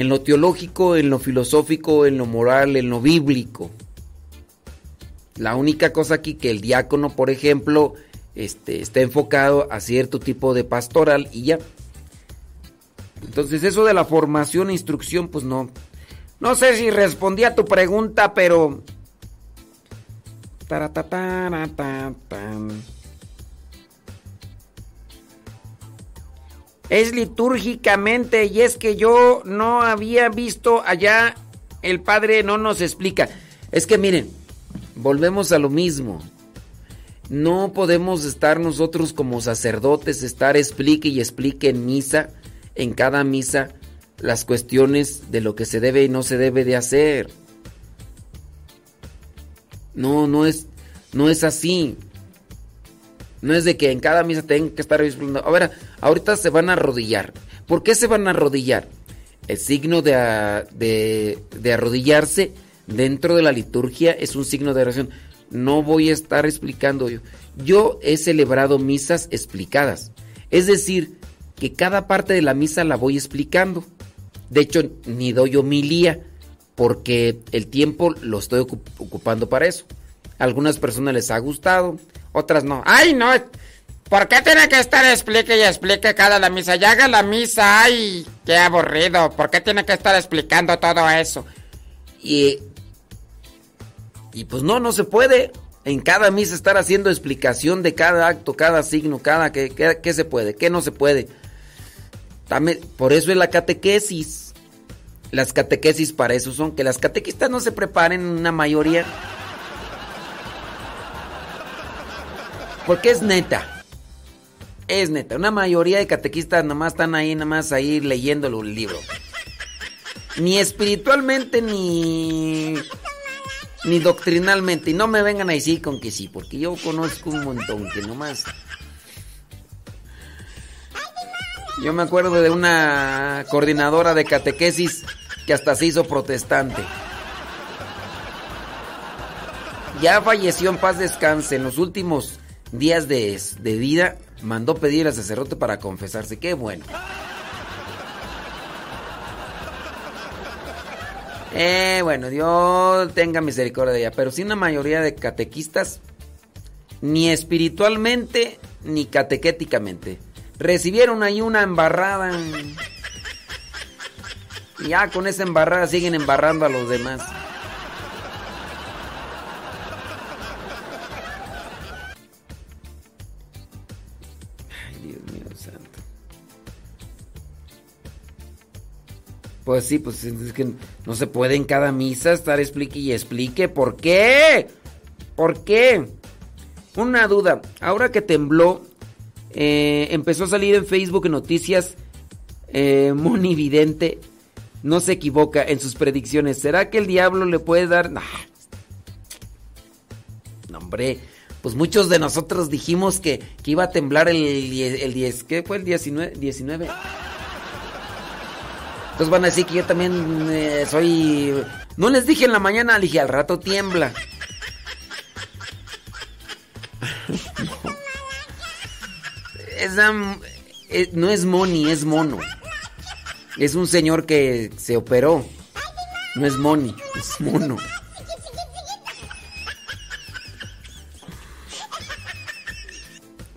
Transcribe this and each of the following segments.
en lo teológico, en lo filosófico, en lo moral, en lo bíblico. La única cosa aquí que el diácono, por ejemplo, este, está enfocado a cierto tipo de pastoral y ya. Entonces eso de la formación e instrucción, pues no. No sé si respondí a tu pregunta, pero... Es litúrgicamente y es que yo no había visto allá, el padre no nos explica. Es que miren, volvemos a lo mismo. No podemos estar nosotros como sacerdotes, estar explique y explique en misa, en cada misa, las cuestiones de lo que se debe y no se debe de hacer. No, no es, no es así. No es de que en cada misa tengan que estar explicando. A ver, ahorita se van a arrodillar. ¿Por qué se van a arrodillar? El signo de, de, de arrodillarse dentro de la liturgia es un signo de oración no voy a estar explicando yo. Yo he celebrado misas explicadas. Es decir, que cada parte de la misa la voy explicando. De hecho, ni doy homilía, porque el tiempo lo estoy ocupando para eso. Algunas personas les ha gustado, otras no. ¡Ay, no! ¿Por qué tiene que estar explique y explique cada la misa? Ya haga la misa, ¡ay! ¡Qué aburrido! ¿Por qué tiene que estar explicando todo eso? Y y pues no, no se puede en cada misa estar haciendo explicación de cada acto, cada signo, cada que, se puede, qué no se puede. También, por eso es la catequesis. Las catequesis para eso son que las catequistas no se preparen una mayoría. Porque es neta. Es neta. Una mayoría de catequistas nomás están ahí, nomás ahí leyendo el libro. Ni espiritualmente ni ni doctrinalmente. Y no me vengan a decir con que sí, porque yo conozco un montón que nomás. Yo me acuerdo de una coordinadora de catequesis que hasta se hizo protestante. Ya falleció en paz descanse. En los últimos días de, de vida mandó pedir al sacerdote para confesarse. Qué bueno. Eh, bueno, Dios tenga misericordia de ella. Pero si una mayoría de catequistas, ni espiritualmente, ni catequéticamente. Recibieron ahí una embarrada. Y ya con esa embarrada siguen embarrando a los demás. Pues sí, pues es que no se puede en cada misa estar explique y explique. ¿Por qué? ¿Por qué? Una duda. Ahora que tembló, eh, empezó a salir en Facebook noticias. Eh, Vidente no se equivoca en sus predicciones. ¿Será que el diablo le puede dar.? No, hombre. Pues muchos de nosotros dijimos que, iba a temblar el, el 10. ¿Qué fue el 19? 19. Entonces van a decir que yo también eh, soy... No les dije en la mañana, dije al rato tiembla. Eh, no es Moni, es mono. Es un señor que se operó. No es Moni, es mono.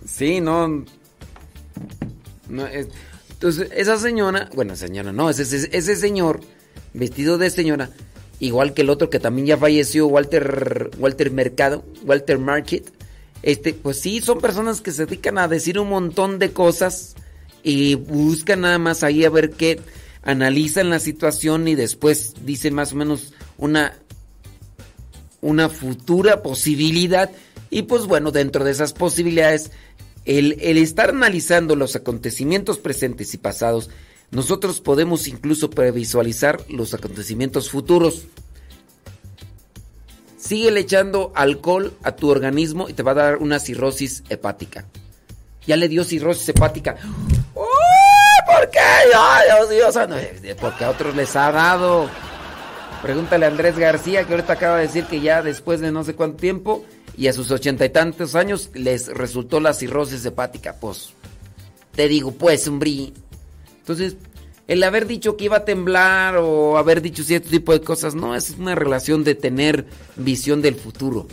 Sí, no. No es. Entonces, esa señora, bueno, señora, no, ese, ese, señor vestido de señora, igual que el otro que también ya falleció, Walter, Walter Mercado, Walter Market, este, pues sí, son personas que se dedican a decir un montón de cosas y buscan nada más ahí a ver qué, analizan la situación y después dicen más o menos una, una futura posibilidad. Y pues bueno, dentro de esas posibilidades el, estar analizando los acontecimientos presentes y pasados, nosotros podemos incluso previsualizar los acontecimientos futuros. Sigue echando alcohol a tu organismo y te va a dar una cirrosis hepática. Ya le dio cirrosis hepática. ¿Por qué? ¡Ay, Dios, Dios! Ah, porque a otros les ha dado. Pregúntale a Andrés García, que ahorita acaba de decir que ya después de no sé cuánto tiempo y a sus ochenta y tantos años les resultó la cirrosis hepática. Pues, te digo, pues, hombre. Entonces, el haber dicho que iba a temblar o haber dicho cierto tipo de cosas, no, es una relación de tener visión del futuro.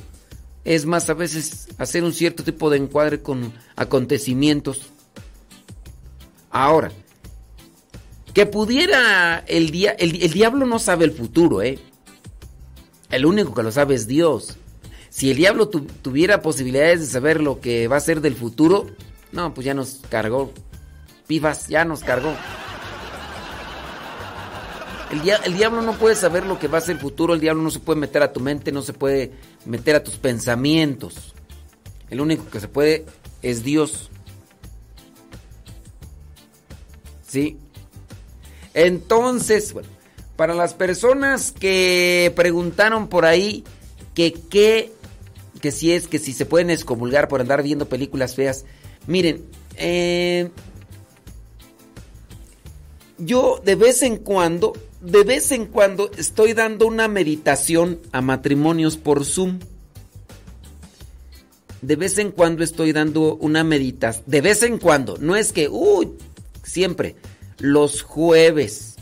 Es más, a veces hacer un cierto tipo de encuadre con acontecimientos. Ahora, que pudiera el día, el, diablo no sabe el futuro, ¿eh? El único que lo sabe es Dios. Si el diablo tuviera posibilidades de saber lo que va a ser del futuro, no, pues ya nos cargó. Pivas, ya nos cargó. El, el, diablo no puede saber lo que va a ser el futuro, el diablo no se puede meter a tu mente, no se puede meter a tus pensamientos. El único que se puede es Dios. ¿Sí? Entonces, bueno, para las personas que preguntaron por ahí que qué, que si es, que si se pueden excomulgar por andar viendo películas feas, miren, eh, yo de vez en cuando, de vez en cuando estoy dando una meditación a matrimonios por Zoom. De vez en cuando estoy dando una meditación. De vez en cuando. No es que, uy, siempre. Los jueves.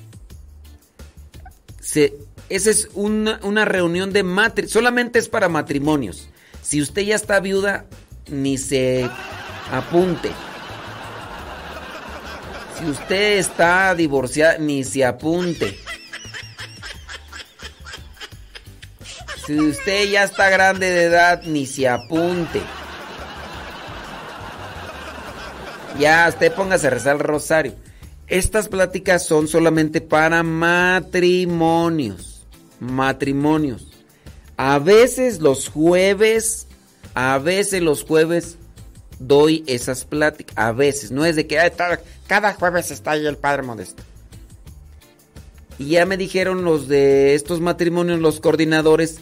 Se, esa es una, una reunión de matrimonios. Solamente es para matrimonios. Si usted ya está viuda, ni se apunte. Si usted está divorciada, ni se apunte. Si usted ya está grande de edad, ni se apunte. Ya, usted póngase a rezar el rosario. Estas pláticas son solamente para matrimonios. Matrimonios. A veces los jueves, a veces los jueves doy esas pláticas. A veces, no es de que cada jueves está ahí el Padre Modesto. Y ya me dijeron los de estos matrimonios, los coordinadores,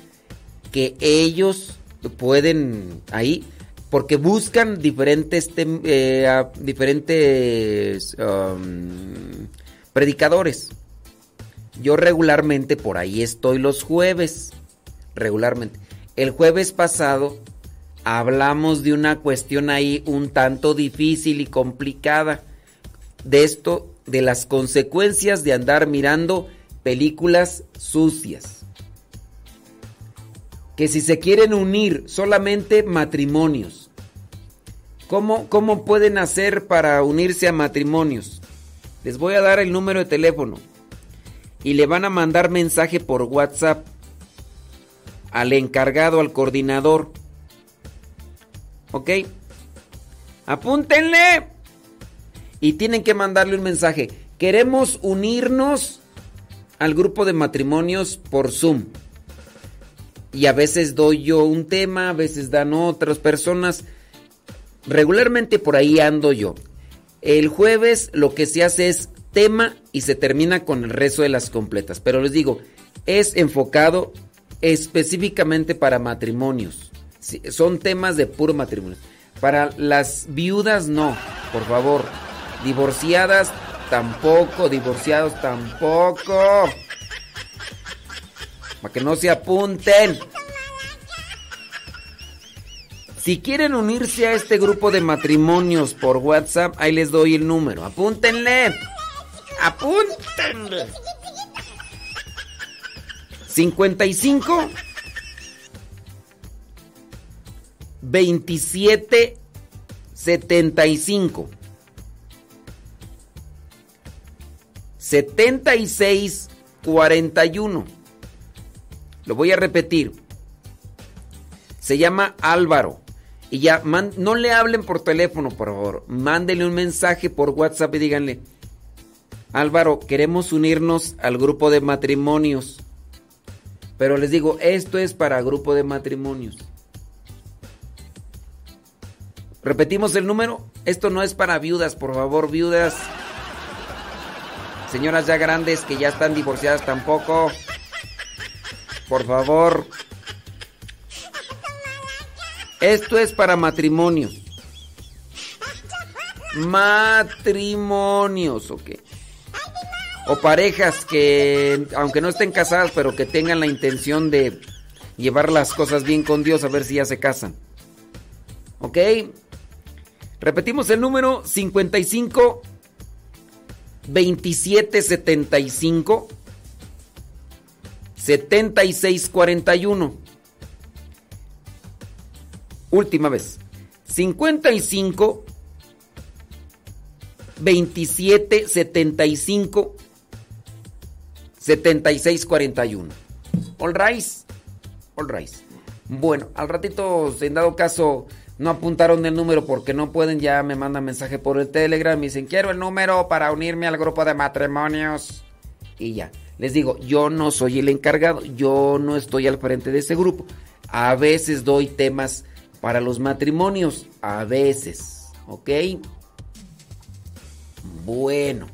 que ellos pueden ahí, porque buscan diferentes, eh, diferentes um, predicadores. Yo regularmente por ahí estoy los jueves, regularmente. El jueves pasado hablamos de una cuestión ahí un tanto difícil y complicada. De esto, de las consecuencias de andar mirando películas sucias. Que si se quieren unir solamente matrimonios. ¿Cómo, ¿Cómo pueden hacer para unirse a matrimonios? Les voy a dar el número de teléfono. Y le van a mandar mensaje por WhatsApp al encargado, al coordinador. ¿Ok? Apúntenle. Y tienen que mandarle un mensaje. Queremos unirnos al grupo de matrimonios por Zoom. Y a veces doy yo un tema, a veces dan otras personas. Regularmente por ahí ando yo. El jueves lo que se hace es tema y se termina con el resto de las completas. Pero les digo, es enfocado específicamente para matrimonios. son temas de puro matrimonio. Para las viudas no, por favor. Divorciadas tampoco, divorciados tampoco. Para que no se apunten. Si quieren unirse a este grupo de matrimonios por WhatsApp, ahí les doy el número. Apúntenle. Apúntenle. 55 27 75 76 41 Lo voy a repetir. Se llama Álvaro. Y ya, no le hablen por teléfono, por favor. Mándenle un mensaje por WhatsApp y díganle, Álvaro, queremos unirnos al grupo de matrimonios. Pero les digo, esto es para grupo de matrimonios. Repetimos el número. Esto no es para viudas, por favor, viudas. Señoras ya grandes que ya están divorciadas tampoco. Por favor. Esto es para matrimonios. Matrimonios, ok. O parejas que, aunque no estén casadas, pero que tengan la intención de llevar las cosas bien con Dios, a ver si ya se casan. ¿Ok? Repetimos el número 55 2775 7641. Última vez. 55 27 75 76 41. All rise. All rise. Bueno, al ratito, en dado caso, no apuntaron el número porque no pueden, ya me mandan mensaje por el Telegram. Me dicen, quiero el número para unirme al grupo de matrimonios. Y ya. Les digo, yo no soy el encargado, yo no estoy al frente de ese grupo. A veces doy temas para los matrimonios, a veces, ¿ok? Bueno,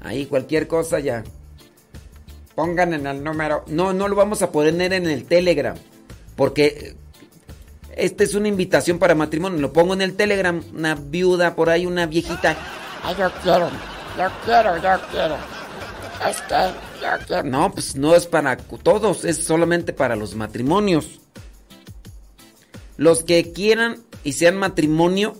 ahí cualquier cosa ya. Pongan en el número. No, no lo vamos a poner en el Telegram, porque esta es una invitación para matrimonio. Lo pongo en el Telegram, una viuda por ahí, una viejita. Ay, yo quiero, yo quiero, yo quiero. Es que no, pues no es para todos, es solamente para los matrimonios. Los que quieran y sean matrimonio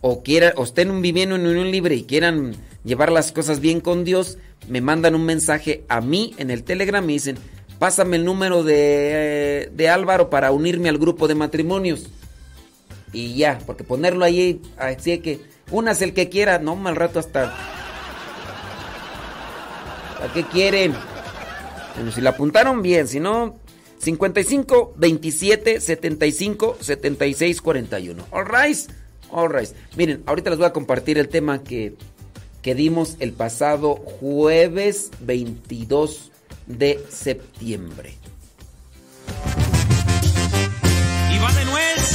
o quieran o estén viviendo en unión libre y quieran llevar las cosas bien con Dios, me mandan un mensaje a mí en el Telegram y dicen, pásame el número de, de Álvaro para unirme al grupo de matrimonios. Y ya, porque ponerlo ahí, así que, unas el que quiera, no, mal rato hasta ¿A qué quieren? Bueno, si la apuntaron bien, si no, 55 27 75 76 41. All right, all right. Miren, ahorita les voy a compartir el tema que, que dimos el pasado jueves 22 de septiembre. Iván de Nuez,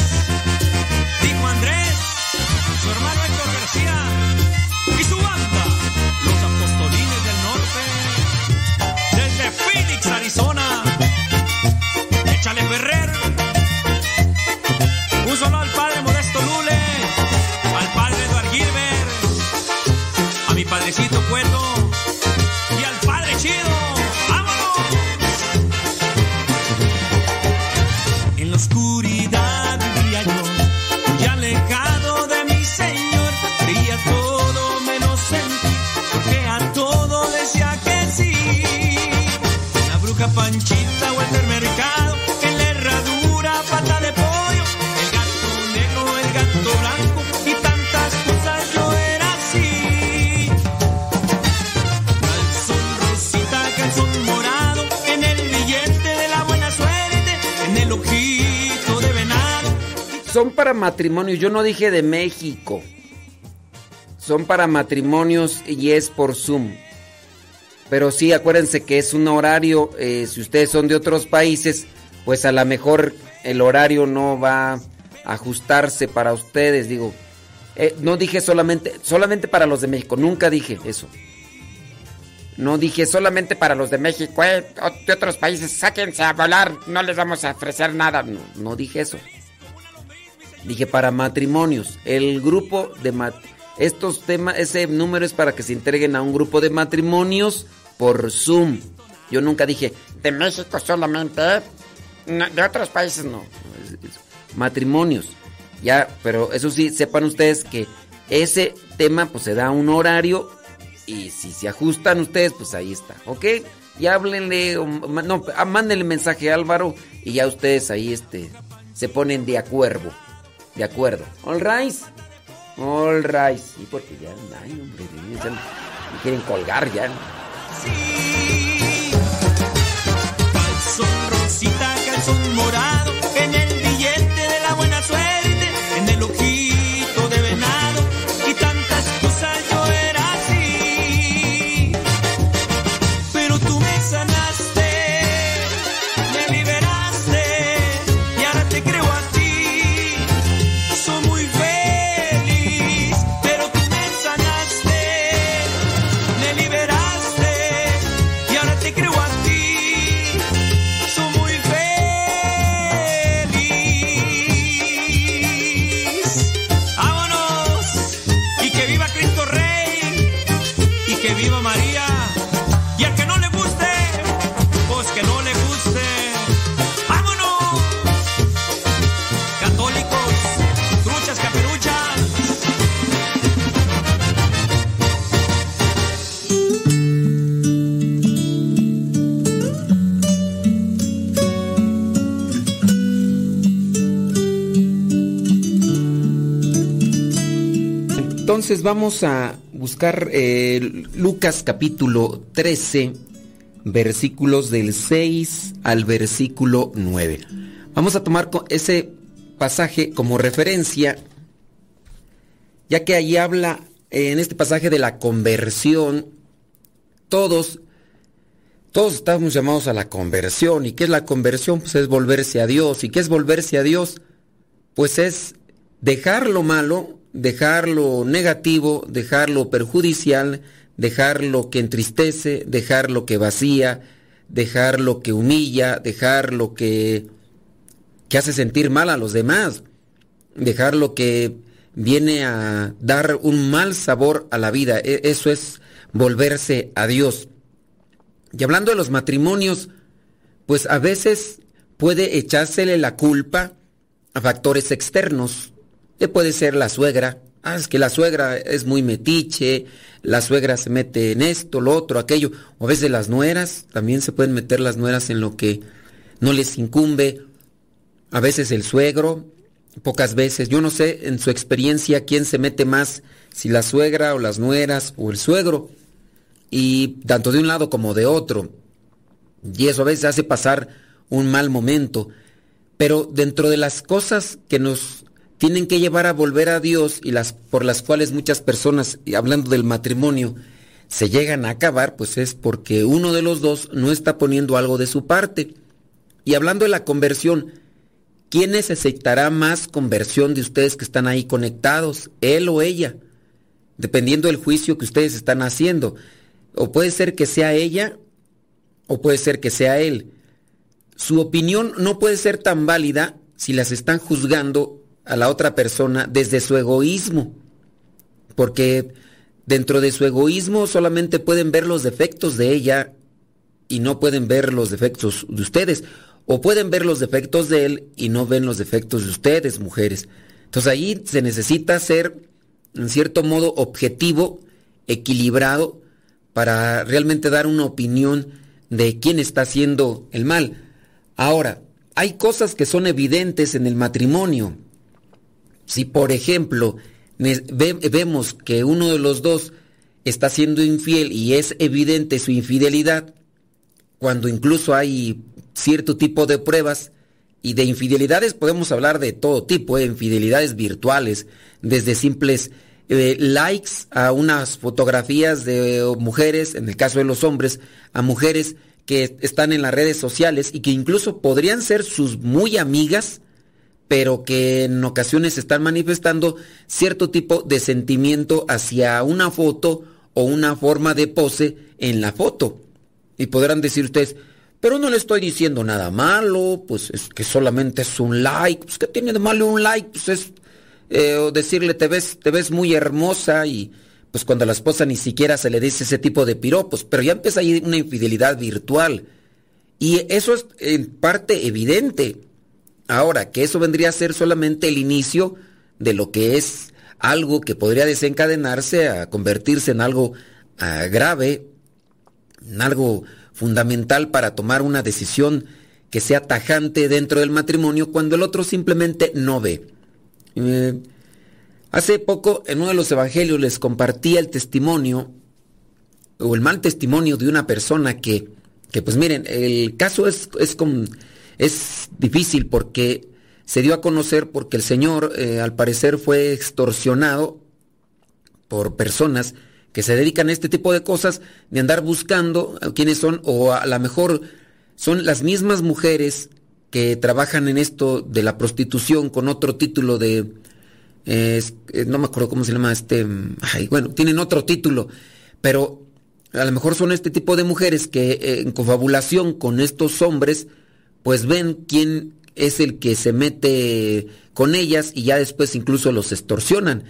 dijo Andrés, su hermano Héctor García y su banda, los apostolines del norte, desde Phoenix, Arizona. Padrecito Cueto y al padre Chido. ¡Vámonos! En la oscuridad vivía yo, muy alejado de mi Señor. Creía todo menos en ti, porque a todo decía que sí. La bruja Panchita Son para matrimonios, yo no dije de México. Son para matrimonios y es por Zoom. Pero sí, acuérdense que es un horario, eh, si ustedes son de otros países, pues a lo mejor el horario no va a ajustarse para ustedes, digo. Eh, no dije solamente, solamente para los de México, nunca dije eso. No dije solamente para los de México, eh, de otros países, sáquense a volar, no les vamos a ofrecer nada. No, no dije eso. Dije para matrimonios. El grupo de mat estos temas, ese número es para que se integren a un grupo de matrimonios por Zoom. Yo nunca dije De México solamente, ¿eh? No, de otros países no. matrimonios. Ya, pero eso sí, sepan ustedes que ese tema pues se da un horario y si se ajustan ustedes, pues ahí está, ¿ok? Y háblenle, o no, ah, mándenle mensaje a Álvaro y ya ustedes ahí este, se ponen de acuerdo. De acuerdo. All right. All right. Sí, porque ya, ay, hombre, ya me quieren colgar ya. Calzón rosita, calzón morado, entonces vamos a buscar eh, Lucas capítulo 13, versículos del 6 al versículo 9. Vamos a tomar ese pasaje como referencia, ya que ahí habla en este pasaje de la conversión. Todos, todos estamos llamados a la conversión. ¿Y qué es la conversión? Pues es volverse a Dios. ¿Y qué es volverse a Dios? Pues es dejar lo malo, dejar lo negativo, dejar lo perjudicial, dejar lo que entristece, dejar lo que vacía, dejar lo que humilla, dejar lo que, que hace sentir mal a los demás, dejar lo que viene a dar un mal sabor a la vida. E, eso es volverse a Dios. Y hablando de los matrimonios, pues a veces puede echársele la culpa a factores externos. Puede ser la suegra. Ah, es que la suegra es muy metiche, la suegra se mete en esto, lo otro, aquello. O a veces las nueras, también se pueden meter las nueras en lo que no les incumbe. A veces el suegro, pocas veces. Yo no sé en su experiencia quién se mete más, si la suegra o las nueras o el suegro. Y tanto de un lado como de otro. Y eso a veces hace pasar un mal momento. Pero dentro de las cosas que nos tienen que llevar a volver a Dios y las por las cuales muchas personas, hablando del matrimonio, se llegan a acabar, pues es porque uno de los dos no está poniendo algo de su parte. Y hablando de la conversión, ¿quién necesitará más conversión de ustedes que están ahí conectados? ¿Él o ella? Dependiendo del juicio que ustedes están haciendo. O puede ser que sea ella o puede ser que sea él. Su opinión no puede ser tan válida si las están juzgando a la otra persona desde su egoísmo. Porque dentro de su egoísmo solamente pueden ver los defectos de ella y no pueden ver los defectos de ustedes. O pueden ver los defectos de él y no ven los defectos de ustedes, mujeres. Entonces ahí se necesita ser, en cierto modo, objetivo, equilibrado, para realmente dar una opinión de quién está haciendo el mal. Ahora, hay cosas que son evidentes en el matrimonio. Si, por ejemplo, vemos que uno de los dos está siendo infiel y es evidente su infidelidad, cuando incluso hay cierto tipo de pruebas, y de infidelidades podemos hablar de todo tipo, de ¿eh? infidelidades virtuales, desde simples eh, likes a unas fotografías de mujeres, en el caso de los hombres, a mujeres que están en las redes sociales y que incluso podrían ser sus muy amigas, pero que en ocasiones están manifestando cierto tipo de sentimiento hacia una foto o una forma de pose en la foto. Y podrán decir ustedes, pero no le estoy diciendo nada malo, pues es que solamente es un like, pues que tiene de malo un like, pues es eh, decirle te ves, te ves muy hermosa y pues cuando a la esposa ni siquiera se le dice ese tipo de piropos, pero ya empieza ahí una infidelidad virtual. Y eso es en parte evidente. Ahora, que eso vendría a ser solamente el inicio de lo que es algo que podría desencadenarse a convertirse en algo grave, en algo fundamental para tomar una decisión que sea tajante dentro del matrimonio cuando el otro simplemente no ve. Eh, hace poco en uno de los evangelios les compartía el testimonio o el mal testimonio de una persona que, que pues miren, el caso es, es como es difícil porque se dio a conocer porque el Señor eh, al parecer fue extorsionado por personas que se dedican a este tipo de cosas, de andar buscando quiénes son, o a lo mejor son las mismas mujeres que trabajan en esto de la prostitución con otro título de, eh, no me acuerdo cómo se llama este, bueno, tienen otro título, pero a lo mejor son este tipo de mujeres que eh, en confabulación con estos hombres, pues ven quién es el que se mete con ellas y ya después incluso los extorsionan.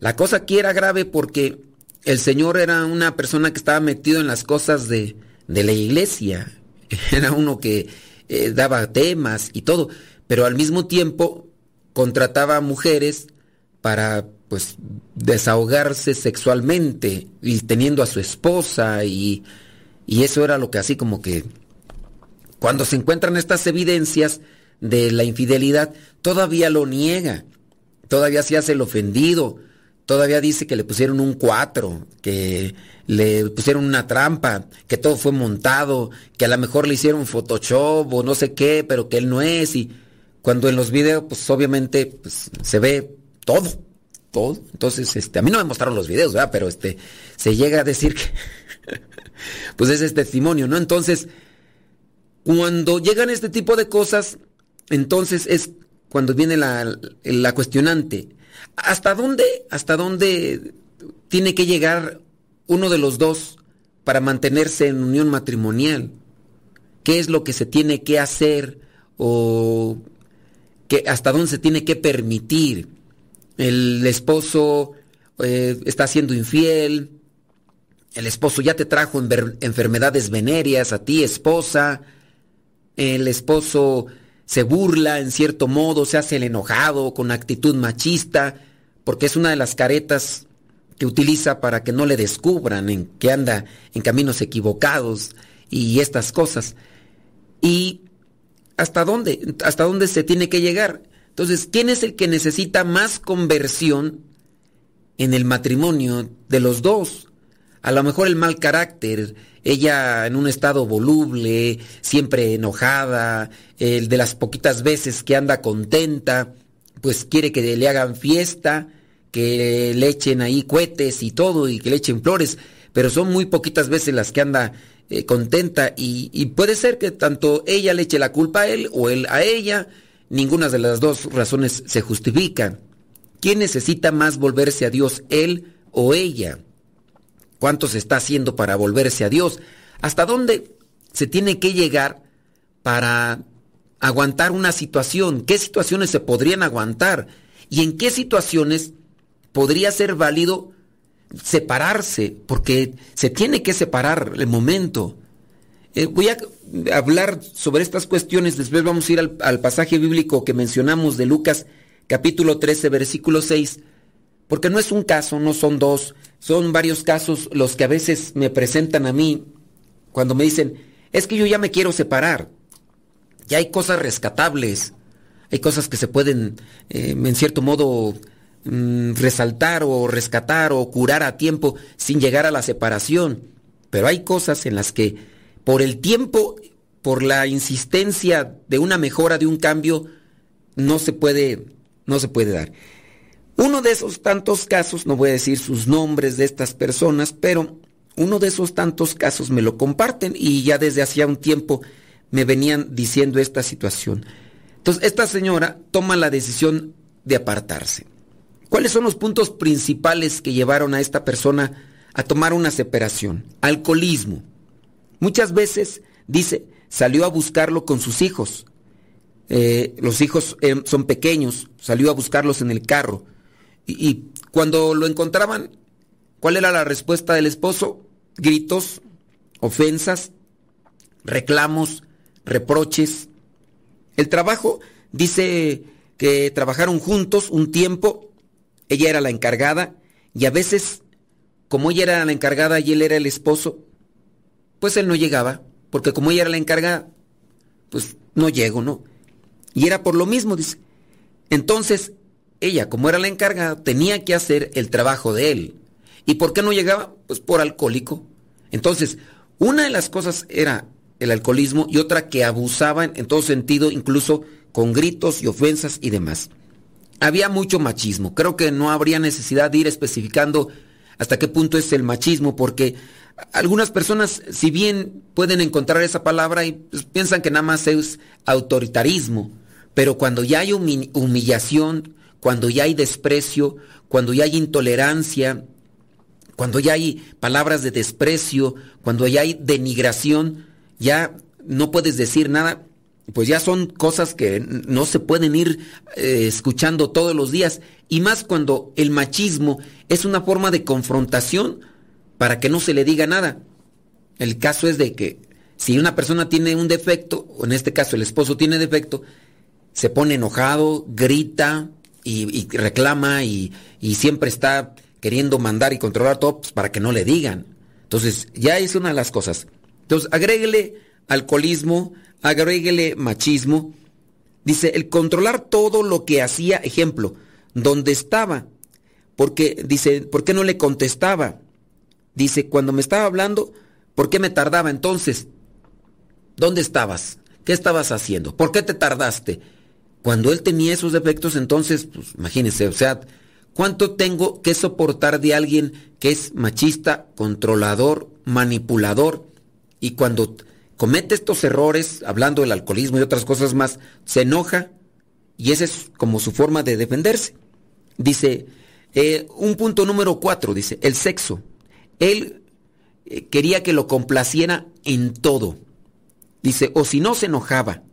La cosa aquí era grave porque el Señor era una persona que estaba metido en las cosas de, la iglesia. Era uno que eh, daba temas y todo, pero al mismo tiempo contrataba mujeres para pues desahogarse sexualmente y teniendo a su esposa y, y eso era lo que así como que cuando se encuentran estas evidencias de la infidelidad, todavía lo niega, todavía se hace el ofendido, todavía dice que le pusieron un 4, que le pusieron una trampa, que todo fue montado, que a lo mejor le hicieron Photoshop o no sé qué, pero que él no es. Y cuando en los videos, pues obviamente pues, se ve todo, todo. Entonces, este, a mí no me mostraron los videos, ¿verdad? Pero este, se llega a decir que, pues ese es testimonio, ¿no? Entonces, cuando llegan este tipo de cosas, entonces es cuando viene la, cuestionante. ¿Hasta dónde, hasta dónde tiene que llegar uno de los dos para mantenerse en unión matrimonial? ¿Qué es lo que se tiene que hacer o que hasta dónde se tiene que permitir? El esposo eh, está siendo infiel, el esposo ya te trajo enfermedades venéreas a ti, esposa, el esposo se burla en cierto modo, se hace el enojado con actitud machista, porque es una de las caretas que utiliza para que no le descubran en que anda en caminos equivocados y estas cosas. Y hasta dónde, hasta dónde se tiene que llegar. Entonces, ¿quién es el que necesita más conversión en el matrimonio de los dos? A lo mejor el mal carácter, ella en un estado voluble, siempre enojada, el de las poquitas veces que anda contenta, pues quiere que le hagan fiesta, que le echen ahí cohetes y todo y que le echen flores, pero son muy poquitas veces las que anda eh, contenta y, y, puede ser que tanto ella le eche la culpa a él o él a ella, ninguna de las dos razones se justifican. ¿Quién necesita más volverse a Dios, él o ella? Cuánto se está haciendo para volverse a Dios, hasta dónde se tiene que llegar para aguantar una situación, qué situaciones se podrían aguantar y en qué situaciones podría ser válido separarse, porque se tiene que separar el momento. Eh, voy a hablar sobre estas cuestiones, después vamos a ir al, al pasaje bíblico que mencionamos de Lucas capítulo 13, versículo 6 porque no es un caso, no son dos, son varios casos los que a veces me presentan a mí cuando me dicen, es que yo ya me quiero separar, ya hay cosas rescatables, hay cosas que se pueden, eh, en cierto modo, mm, resaltar o rescatar o curar a tiempo sin llegar a la separación, pero hay cosas en las que por el tiempo, por la insistencia de una mejora, de un cambio, no se puede, no se puede dar. Uno de esos tantos casos, no voy a decir sus nombres de estas personas, pero uno de esos tantos casos me lo comparten y ya desde hacía un tiempo me venían diciendo esta situación. Entonces, esta señora toma la decisión de apartarse. ¿Cuáles son los puntos principales que llevaron a esta persona a tomar una separación? Alcoholismo. Muchas veces, dice, salió a buscarlo con sus hijos. Eh, los hijos eh, son pequeños, salió a buscarlos en el carro y, cuando lo encontraban, ¿cuál era la respuesta del esposo? Gritos, ofensas, reclamos, reproches. El trabajo dice que trabajaron juntos un tiempo, ella era la encargada y a veces, como ella era la encargada y él era el esposo, pues él no llegaba, porque como ella era la encargada, pues no llego, ¿no? Y era por lo mismo, dice. Entonces, ella, como era la encargada, tenía que hacer el trabajo de él. ¿Y por qué no llegaba? Pues por alcohólico. Entonces, una de las cosas era el alcoholismo y otra que abusaban en todo sentido, incluso con gritos y ofensas y demás. Había mucho machismo. Creo que no habría necesidad de ir especificando hasta qué punto es el machismo, porque algunas personas, si bien pueden encontrar esa palabra y pues, piensan que nada más es autoritarismo, pero cuando ya hay humillación, cuando ya hay desprecio, cuando ya hay intolerancia, cuando ya hay palabras de desprecio, cuando ya hay denigración, ya no puedes decir nada, pues ya son cosas que no se pueden ir eh, escuchando todos los días. Y más cuando el machismo es una forma de confrontación para que no se le diga nada. El caso es de que si una persona tiene un defecto, o en este caso el esposo tiene defecto, se pone enojado, grita, y, reclama y, siempre está queriendo mandar y controlar todo pues, para que no le digan. Entonces, ya es una de las cosas. Entonces, agréguele alcoholismo, agréguele machismo. Dice, el controlar todo lo que hacía, ejemplo, donde estaba, porque dice, ¿por qué no le contestaba? Dice, cuando me estaba hablando, ¿por qué me tardaba entonces? ¿Dónde estabas? ¿Qué estabas haciendo? ¿Por qué te tardaste? Cuando él tenía esos defectos, entonces, pues imagínense, o sea, ¿cuánto tengo que soportar de alguien que es machista, controlador, manipulador? Y cuando comete estos errores, hablando del alcoholismo y otras cosas más, se enoja y esa es como su forma de defenderse. Dice, eh, un punto número cuatro, dice, el sexo. Él eh, quería que lo complaciera en todo. Dice, o si no se enojaba.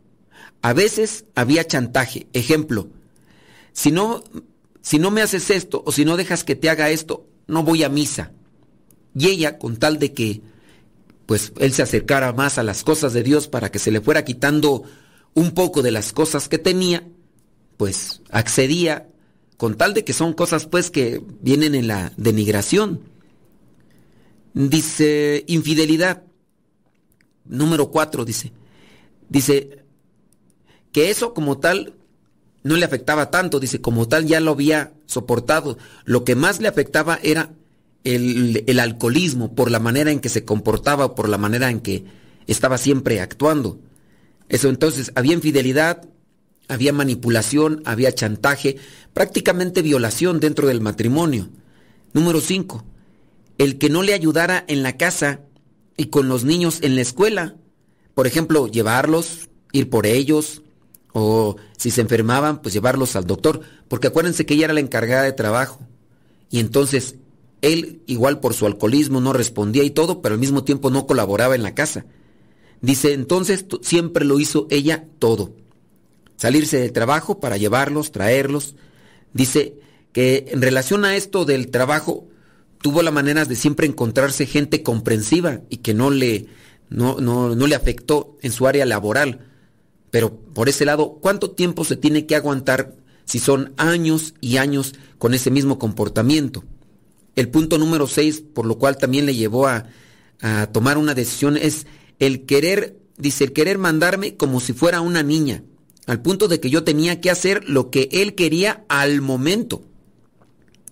A veces había chantaje. Ejemplo, si no, si no me haces esto o si no dejas que te haga esto, no voy a misa. Y ella, con tal de que pues él se acercara más a las cosas de Dios para que se le fuera quitando un poco de las cosas que tenía, pues accedía con tal de que son cosas pues que vienen en la denigración. Dice infidelidad. Número cuatro dice. Dice que eso como tal no le afectaba tanto, dice, como tal ya lo había soportado. Lo que más le afectaba era el, alcoholismo, por la manera en que se comportaba, por la manera en que estaba siempre actuando. Eso entonces, había infidelidad, había manipulación, había chantaje, prácticamente violación dentro del matrimonio. Número 5. El que no le ayudara en la casa y con los niños en la escuela. Por ejemplo, llevarlos, ir por ellos, o si se enfermaban, pues llevarlos al doctor. Porque acuérdense que ella era la encargada de trabajo. Y entonces él, igual por su alcoholismo, no respondía y todo, pero al mismo tiempo no colaboraba en la casa. Dice, entonces siempre lo hizo ella todo salirse del trabajo para llevarlos, traerlos. Dice que en relación a esto del trabajo, tuvo la manera de siempre encontrarse gente comprensiva y que no le, no, no, no le afectó en su área laboral. Pero por ese lado, ¿cuánto tiempo se tiene que aguantar si son años y años con ese mismo comportamiento? El punto número seis, por lo cual también le llevó a, a tomar una decisión, es el querer, dice, el querer mandarme como si fuera una niña al punto de que yo tenía que hacer lo que él quería al momento.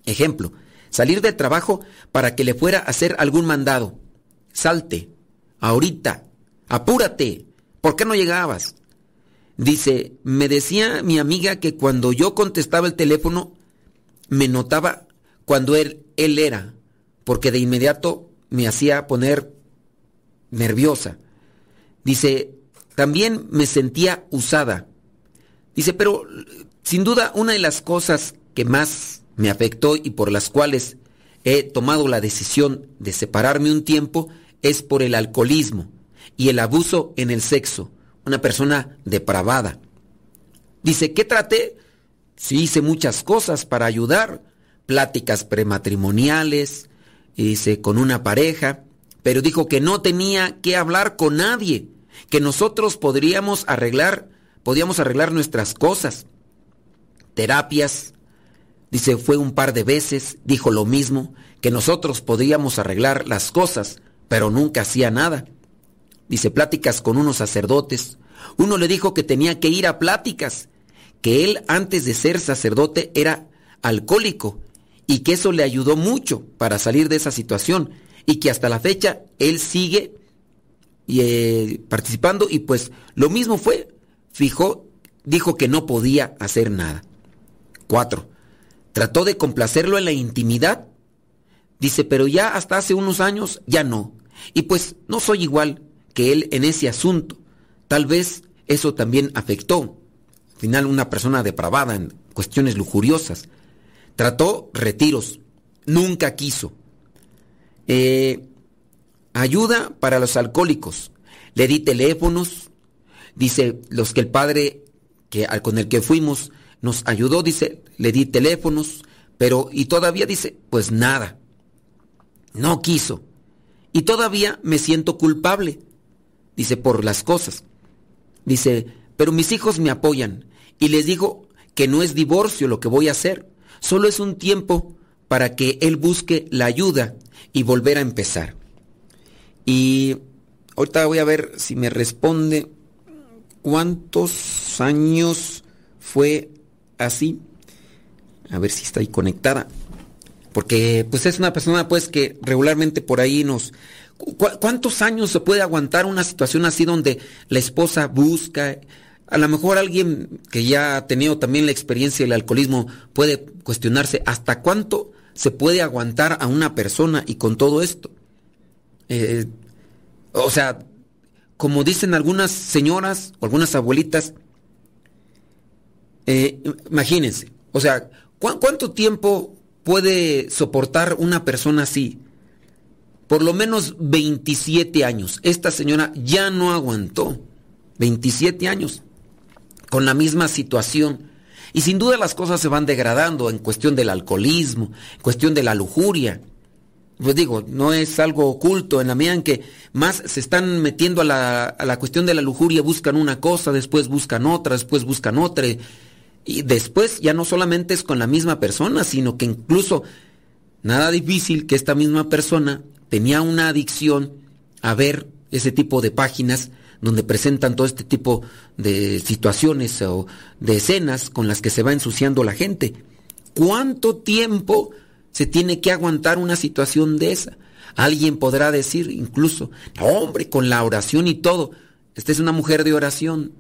Ejemplo, salir del trabajo para que le fuera a hacer algún mandado. Salte, ahorita, apúrate, ¿por qué no llegabas? Dice, me decía mi amiga que cuando yo contestaba el teléfono, me notaba cuando él, él era, porque de inmediato me hacía poner nerviosa. Dice, también me sentía usada. Dice, pero sin duda una de las cosas que más me afectó y por las cuales he tomado la decisión de separarme un tiempo es por el alcoholismo y el abuso en el sexo. Una persona depravada. Dice, ¿qué traté? Sí, hice muchas cosas para ayudar. Pláticas prematrimoniales, dice, con una pareja, pero dijo que no tenía que hablar con nadie, que nosotros podríamos arreglar podíamos arreglar nuestras cosas. Terapias, dice, fue un par de veces, dijo lo mismo, que nosotros podíamos arreglar las cosas, pero nunca hacía nada. Dice, pláticas con unos sacerdotes. Uno le dijo que tenía que ir a pláticas, que él antes de ser sacerdote era alcohólico y que eso le ayudó mucho para salir de esa situación y que hasta la fecha él sigue eh, participando y pues lo mismo fue, fijó, dijo que no podía hacer nada. Cuatro, trató de complacerlo en la intimidad. Dice, pero ya hasta hace unos años ya no. Y pues no soy igual que él en ese asunto. Tal vez eso también afectó. Al final una persona depravada en cuestiones lujuriosas. Trató retiros. Nunca quiso. Eh, ayuda para los alcohólicos. Le di teléfonos, Dice, los que el padre que, con el que fuimos nos ayudó, dice, le di teléfonos, pero y todavía dice, pues nada. No quiso. Y todavía me siento culpable. Dice, por las cosas. Dice, pero mis hijos me apoyan y les digo que no es divorcio lo que voy a hacer, solo es un tiempo para que él busque la ayuda y volver a empezar. Y ahorita voy a ver si me responde cuántos años fue así. A ver si está ahí conectada. Porque pues es una persona pues que regularmente por ahí nos... ¿Cuántos años se puede aguantar una situación así donde la esposa busca, a lo mejor alguien que ya ha tenido también la experiencia del alcoholismo puede cuestionarse hasta cuánto se puede aguantar a una persona y con todo esto. Eh, o sea, como dicen algunas señoras o algunas abuelitas, eh, imagínense, o sea, ¿cuánto tiempo puede soportar una persona así? Por lo menos 27 años. Esta señora ya no aguantó. 27 años con la misma situación. Y sin duda las cosas se van degradando en cuestión del alcoholismo, en cuestión de la lujuria. Pues digo, no es algo oculto en la medida en que más se están metiendo a la, a la cuestión de la lujuria, buscan una cosa, después buscan otra, después buscan otra. Y después ya no solamente es con la misma persona, sino que incluso nada difícil que esta misma persona tenía una adicción a ver ese tipo de páginas donde presentan todo este tipo de situaciones o de escenas con las que se va ensuciando la gente. ¿Cuánto tiempo se tiene que aguantar una situación de esa? Alguien podrá decir incluso, hombre, con la oración y todo, esta es una mujer de oración.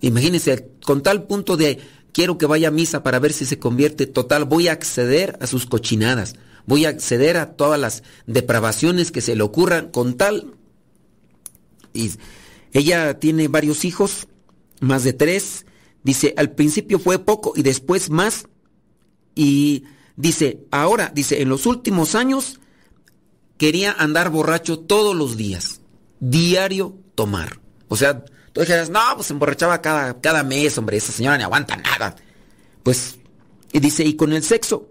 Imagínense, con tal punto de quiero que vaya a misa para ver si se convierte, total, voy a acceder a sus cochinadas, voy a acceder a todas las depravaciones que se le ocurran con tal... Y ella tiene varios hijos, más de tres. Dice, al principio fue poco y después más. Y dice, ahora, dice, en los últimos años quería andar borracho todos los días. Diario tomar. O sea, tú dijeras, no, pues emborrachaba cada, cada mes, hombre, esa señora no aguanta nada. Pues, y dice, y con el sexo,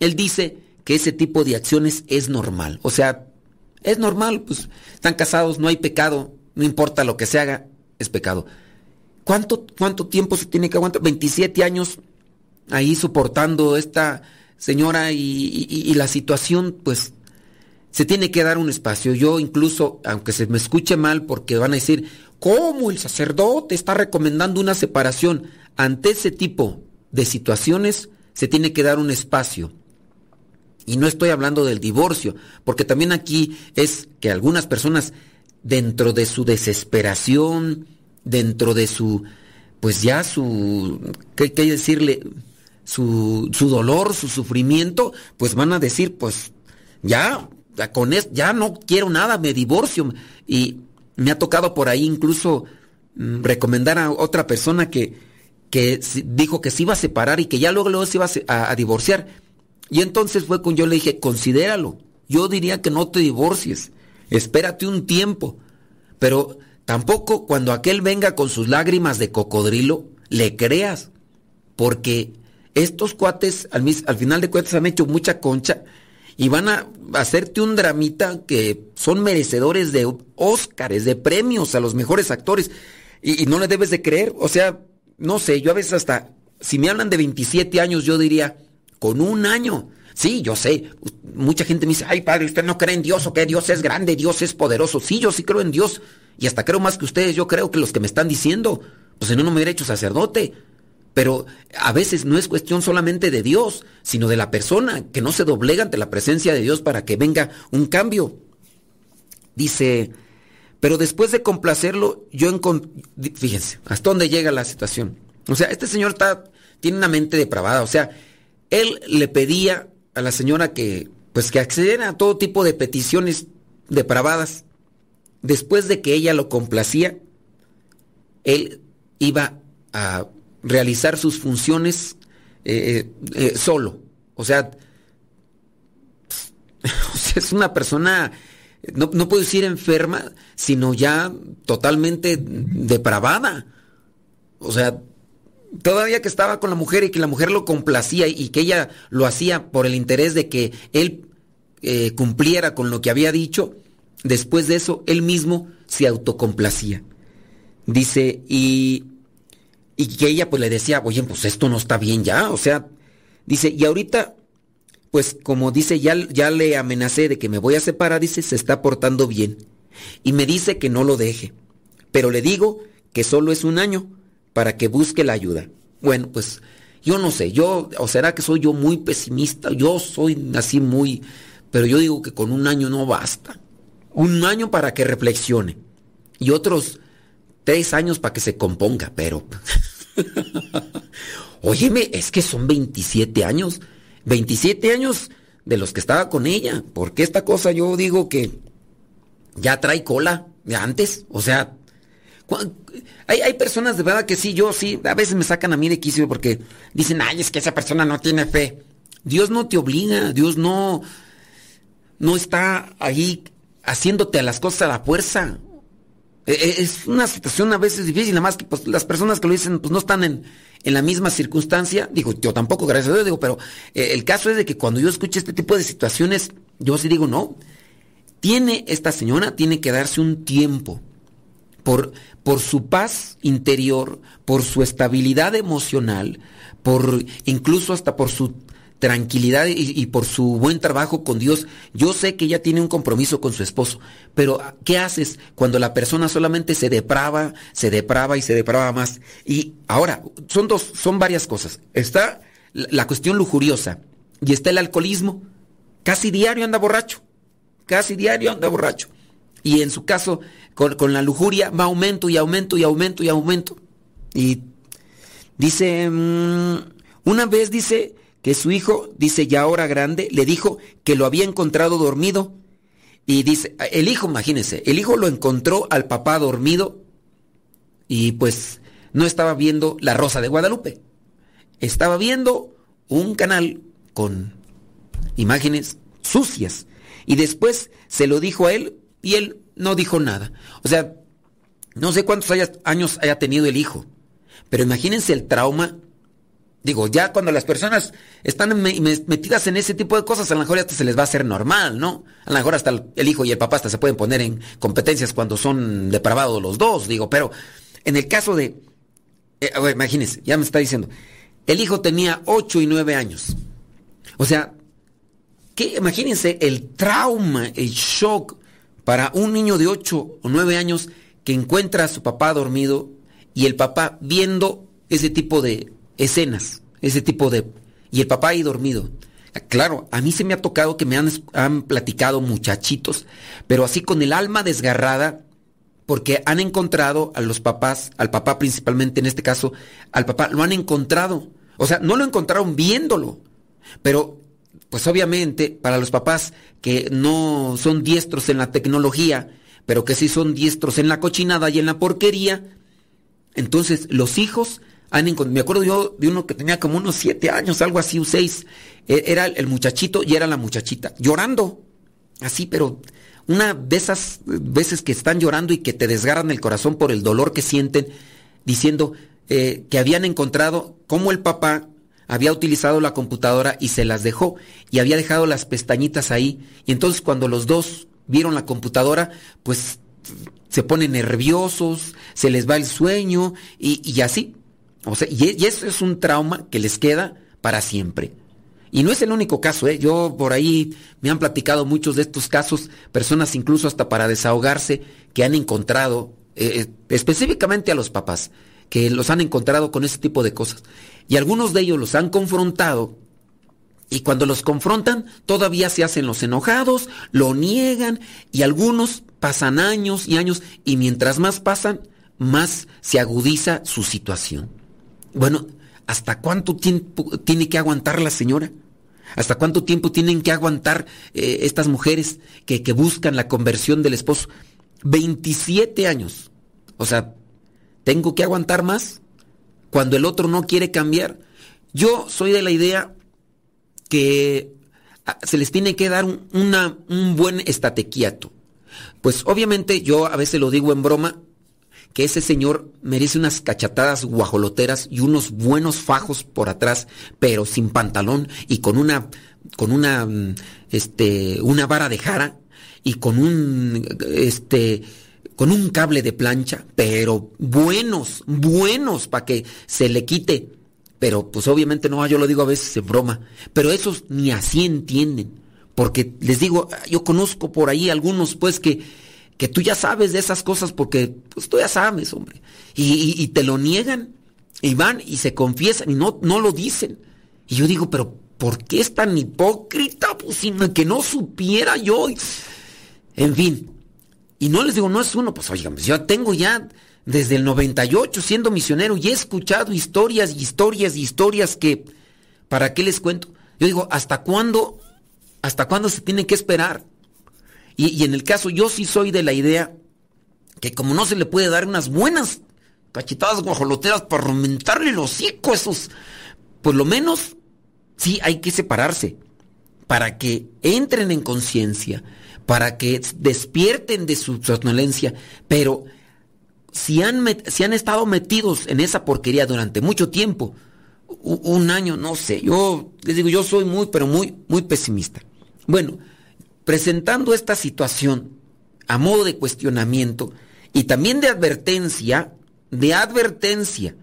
él dice que ese tipo de acciones es normal. O sea, es normal, pues están casados, no hay pecado no importa lo que se haga, es pecado. ¿Cuánto, cuánto tiempo se tiene que aguantar? 27 años ahí soportando esta señora y, la situación, pues se tiene que dar un espacio. Yo incluso, aunque se me escuche mal, porque van a decir, ¿cómo el sacerdote está recomendando una separación? Ante ese tipo de situaciones se tiene que dar un espacio. Y no estoy hablando del divorcio, porque también aquí es que algunas personas dentro de su desesperación, dentro de su, pues ya su, ¿qué que decirle? Su, su dolor, su sufrimiento, pues van a decir, pues ya, con esto, ya no quiero nada, me divorcio. Y me ha tocado por ahí incluso mm, recomendar a otra persona que, que dijo que se iba a separar y que ya luego, luego se iba a divorciar. Y entonces fue con yo le dije, considéralo. Yo diría que no te divorcies espérate un tiempo. Pero tampoco cuando aquel venga con sus lágrimas de cocodrilo, le creas. Porque estos cuates, al, al final de cuentas, han hecho mucha concha y van a hacerte un dramita que son merecedores de Óscares, de premios a los mejores actores. Y, y, no le debes de creer. O sea, no sé, yo a veces hasta, si me hablan de 27 años, yo diría, con un año. Sí, yo sé. Mucha gente me dice, ay padre, usted no cree en Dios o que Dios es grande, Dios es poderoso. Sí, yo sí creo en Dios. Y hasta creo más que ustedes, yo creo que los que me están diciendo, pues si no, no me hubiera hecho sacerdote. Pero a veces no es cuestión solamente de Dios, sino de la persona, que no se doblega ante la presencia de Dios para que venga un cambio. Dice, pero después de complacerlo, yo encontré, fíjense, hasta dónde llega la situación. O sea, este señor está, tiene una mente depravada, o sea, él le pedía a la señora que pues que accediera a todo tipo de peticiones depravadas. Después de que ella lo complacía, él iba a realizar sus funciones eh, eh, solo. O sea, es una persona, no, no puedo decir enferma, sino ya totalmente depravada. O sea, todavía que estaba con la mujer y que la mujer lo complacía y que ella lo hacía por el interés de que él eh, cumpliera con lo que había dicho, después de eso él mismo se autocomplacía. Dice, y, y que ella pues le decía, oye, pues esto no está bien ya, o sea, dice, y ahorita, pues como dice, ya, ya le amenacé de que me voy a separar, dice, se está portando bien. Y me dice que no lo deje, pero le digo que solo es un año para que busque la ayuda. Bueno, pues yo no sé, yo, o será que soy yo muy pesimista, yo soy así muy, pero yo digo que con un año no basta. Un año para que reflexione y otros tres años para que se componga, pero... Óyeme, es que son 27 años, 27 años de los que estaba con ella, porque esta cosa yo digo que ya trae cola de antes, o sea, hay, hay, personas de verdad que sí, yo sí, a veces me sacan a mí de quicio porque dicen, ay, es que esa persona no tiene fe. Dios no te obliga, Dios no, no está ahí haciéndote a las cosas a la fuerza. E, e, es una situación a veces difícil, nada más que pues, las personas que lo dicen pues no están en, en, la misma circunstancia. Digo, yo tampoco, gracias a Dios, digo, pero eh, el caso es de que cuando yo escucho este tipo de situaciones, yo sí digo, no, tiene esta señora, tiene que darse un tiempo por, por su paz interior, por su estabilidad emocional, por incluso hasta por su tranquilidad y, por su buen trabajo con Dios. Yo sé que ella tiene un compromiso con su esposo, pero ¿qué haces cuando la persona solamente se deprava, se deprava y se deprava más? Y ahora, son dos, son varias cosas. Está la cuestión lujuriosa y está el alcoholismo. Casi diario anda borracho, casi diario anda borracho. Y en su caso, con, la lujuria va aumento y aumento y aumento y aumento. Y dice, mm, una vez dice, que su hijo, dice ya ahora grande, le dijo que lo había encontrado dormido. Y dice, el hijo, imagínense, el hijo lo encontró al papá dormido y pues no estaba viendo La Rosa de Guadalupe. Estaba viendo un canal con imágenes sucias. Y después se lo dijo a él y él no dijo nada. O sea, no sé cuántos años haya tenido el hijo, pero imagínense el trauma Digo, ya cuando las personas están metidas en ese tipo de cosas, a lo mejor hasta se les va a hacer normal, ¿no? A lo mejor hasta el hijo y el papá hasta se pueden poner en competencias cuando son depravados los dos, digo, pero en el caso de... Eh, imagínense, ya me está diciendo, el hijo tenía 8 y 9 años. O sea, ¿qué? imagínense el trauma, el shock para un niño de 8 o 9 años que encuentra a su papá dormido y el papá viendo ese tipo de escenas, ese tipo de... Y el papá ahí dormido. Claro, a mí se me ha tocado que me han, han platicado muchachitos, pero así con el alma desgarrada, porque han encontrado a los papás, al papá principalmente en este caso, al papá, lo han encontrado. O sea, no lo encontraron viéndolo, pero pues obviamente para los papás que no son diestros en la tecnología, pero que sí son diestros en la cochinada y en la porquería, entonces los hijos me acuerdo yo de uno que tenía como unos siete años, algo así, o seis. E, era el muchachito y era la muchachita, llorando. Así, pero una de esas veces que están llorando y que te desgarran el corazón por el dolor que sienten, diciendo eh, que habían encontrado cómo el papá había utilizado la computadora y se las dejó y había dejado las pestañitas ahí. Y entonces cuando los dos vieron la computadora, pues se ponen nerviosos, se les va el sueño y, y así. O sea, y, eso es un trauma que les queda para siempre. Y no es el único caso, ¿eh? Yo por ahí me han platicado muchos de estos casos, personas incluso hasta para desahogarse, que han encontrado, eh, eh, específicamente a los papás, que los han encontrado con ese tipo de cosas. Y algunos de ellos los han confrontado y cuando los confrontan todavía se hacen los enojados, lo niegan y algunos pasan años y años y mientras más pasan, más se agudiza su situación. Bueno, ¿hasta cuánto tiempo tiene que aguantar la señora? ¿Hasta cuánto tiempo tienen que aguantar eh, estas mujeres que, que buscan la conversión del esposo? 27 años. O sea, ¿tengo que aguantar más? Cuando el otro no quiere cambiar. Yo soy de la idea que ah, se les tiene que dar un, buen estatequiato. Pues obviamente yo a veces lo digo en broma, que ese señor merece unas cachatadas guajoloteras y unos buenos fajos por atrás, pero sin pantalón y con una, con una, mm, este, una vara de jara y con un, este, con un cable de plancha, pero buenos, buenos para que se le quite. Pero pues obviamente no, yo lo digo a veces en broma, pero esos ni así entienden. Porque les digo, yo conozco por ahí algunos pues que que tú ya sabes de esas cosas porque pues, tú ya sabes, hombre. Y, te lo niegan. y van y se confiesan y no, no lo dicen. Y yo digo, pero ¿por qué es tan hipócrita? Pues que no supiera yo. En fin. Y no les digo, no es uno, pues oigan, yo tengo ya desde el 98 siendo misionero y he escuchado historias y historias y historias que, ¿para qué les cuento? Yo digo, ¿hasta cuándo? ¿Hasta cuándo se tiene que esperar? Y, en el caso, yo sí soy de la idea que como no se le puede dar unas buenas cachetadas guajoloteras para aumentarle el hocico por lo menos sí hay que separarse para que entren en conciencia, para que despierten de su somnolencia, pero si han, si han estado metidos en esa porquería durante mucho tiempo, un año, no sé, yo les digo, yo soy muy, pero muy, muy pesimista. Bueno, presentando esta situación a modo de cuestionamiento y también de advertencia, de advertencia,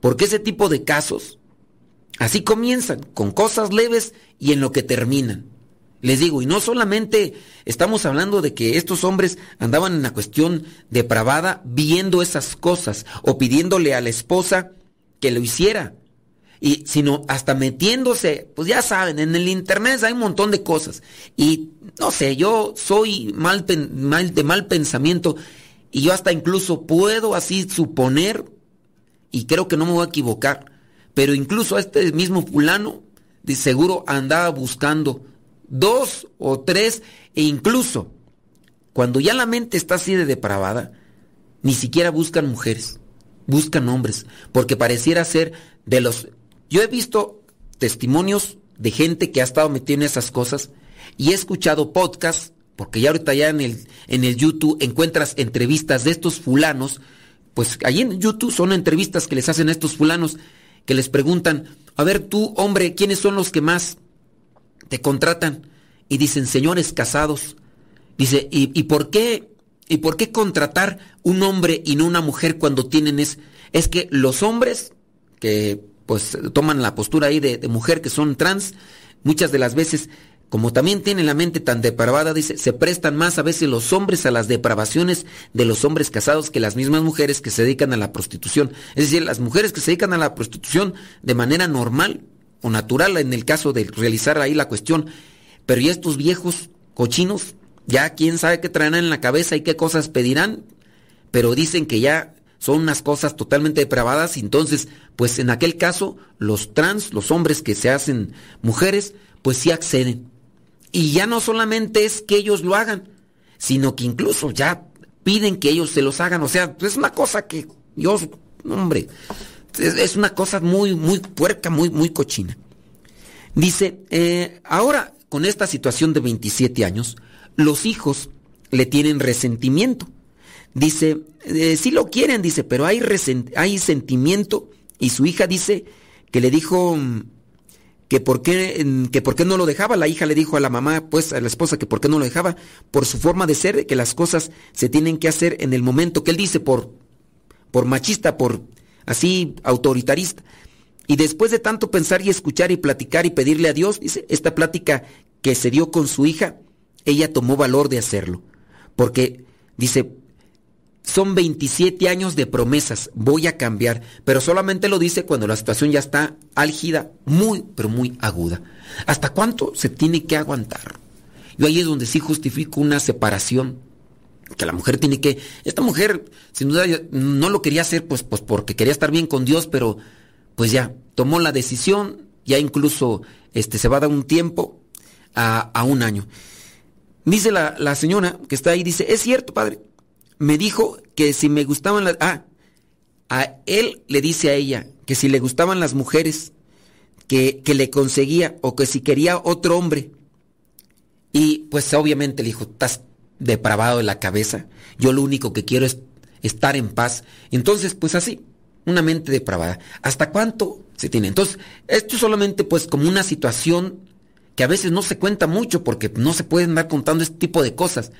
porque ese tipo de casos así comienzan, con cosas leves y en lo que terminan. Les digo, y no solamente estamos hablando de que estos hombres andaban en la cuestión depravada viendo esas cosas o pidiéndole a la esposa que lo hiciera, y sino hasta metiéndose, pues ya saben, en el internet hay un montón de cosas. Y no sé, yo soy mal, mal de mal pensamiento y yo hasta incluso puedo así suponer, y creo que no me voy a equivocar, pero incluso a este mismo fulano de seguro andaba buscando dos o tres e incluso cuando ya la mente está así de depravada, ni siquiera buscan mujeres, buscan hombres, porque pareciera ser de los... Yo he visto testimonios de gente que ha estado metida en esas cosas y he escuchado podcasts porque ya ahorita ya en el, en el YouTube encuentras entrevistas de estos fulanos, pues ahí en YouTube son entrevistas que les hacen a estos fulanos, que les preguntan, a ver tú, hombre, ¿quiénes son los que más te contratan? Y dicen, señores casados. Dice, ¿y, y por qué? ¿Y por qué contratar un hombre y no una mujer cuando tienen es? Es que los hombres que pues toman la postura ahí de, de mujer que son trans, muchas de las veces como también tienen la mente tan depravada, dice, se prestan más a veces los hombres a las depravaciones de los hombres casados que las mismas mujeres que se dedican a la prostitución. Es decir, las mujeres que se dedican a la prostitución de manera normal o natural en el caso de realizar ahí la cuestión. Pero ya estos viejos cochinos, ya quién sabe qué traerán en la cabeza y qué cosas pedirán, pero dicen que ya son unas cosas totalmente depravadas entonces, pues en aquel caso, los trans, los hombres que se hacen mujeres, pues sí acceden. Y ya no solamente es que ellos lo hagan, sino que incluso ya piden que ellos se los hagan. O sea, es una cosa que Dios, hombre, es, una cosa muy, muy puerca, muy, muy cochina. Dice, eh, ahora con esta situación de 27 años, los hijos le tienen resentimiento. Dice, eh, sí lo quieren, dice, pero hay, hay sentimiento. Y su hija dice que le dijo que por qué, que por qué no lo dejaba. La hija le dijo a la mamá, pues a la esposa, que por qué no lo dejaba, por su forma de ser, que las cosas se tienen que hacer en el momento que él dice, por, por machista, por así autoritarista. Y después de tanto pensar y escuchar y platicar y pedirle a Dios, dice, esta plática que se dio con su hija, ella tomó valor de hacerlo. Porque, dice, son 27 años de promesas, voy a cambiar, pero solamente lo dice cuando la situación ya está álgida, muy, pero muy aguda. ¿Hasta cuánto se tiene que aguantar? Yo ahí es donde sí justifico una separación, que la mujer tiene que... Esta mujer, sin duda, no lo quería hacer pues, pues porque quería estar bien con Dios, pero pues ya, tomó la decisión, ya incluso este, se va a dar un tiempo a, a un año. Dice la, la señora que está ahí, dice, es cierto, padre, me dijo que si me gustaban las... Ah, a él le dice a ella que si le gustaban las mujeres, que, que le conseguía o que si quería otro hombre. Y pues obviamente le dijo, estás depravado de la cabeza, yo lo único que quiero es estar en paz. Entonces, pues así, una mente depravada. ¿Hasta cuánto se tiene? Entonces, esto es solamente pues como una situación que a veces no se cuenta mucho porque no se pueden andar contando este tipo de cosas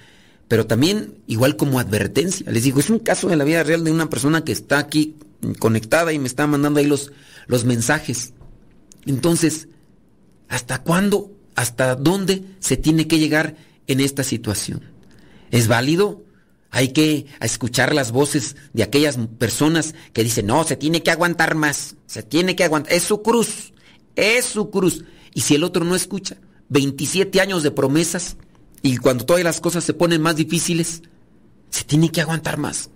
pero también igual como advertencia. Les digo, es un caso de la vida real de una persona que está aquí conectada y me está mandando ahí los, los mensajes. Entonces, ¿hasta cuándo, hasta dónde se tiene que llegar en esta situación? ¿Es válido? Hay que escuchar las voces de aquellas personas que dicen, no, se tiene que aguantar más, se tiene que aguantar. Es su cruz, es su cruz. Y si el otro no escucha, 27 años de promesas y cuando todas las cosas se ponen más difíciles, se tiene que aguantar más.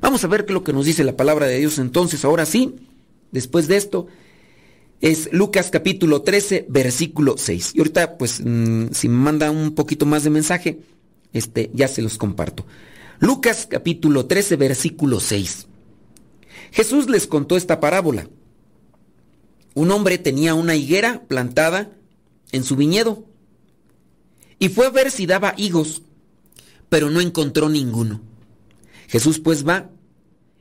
Vamos a ver lo que nos dice la palabra de Dios entonces, ahora sí, después de esto, es Lucas capítulo 13, versículo 6. Y ahorita, pues, mm, si me manda un poquito más de mensaje, este, ya se los comparto. Lucas capítulo 13, versículo 6. Jesús les contó esta parábola. Un hombre tenía una higuera plantada en su viñedo y fue a ver si daba higos, pero no encontró ninguno. Jesús pues va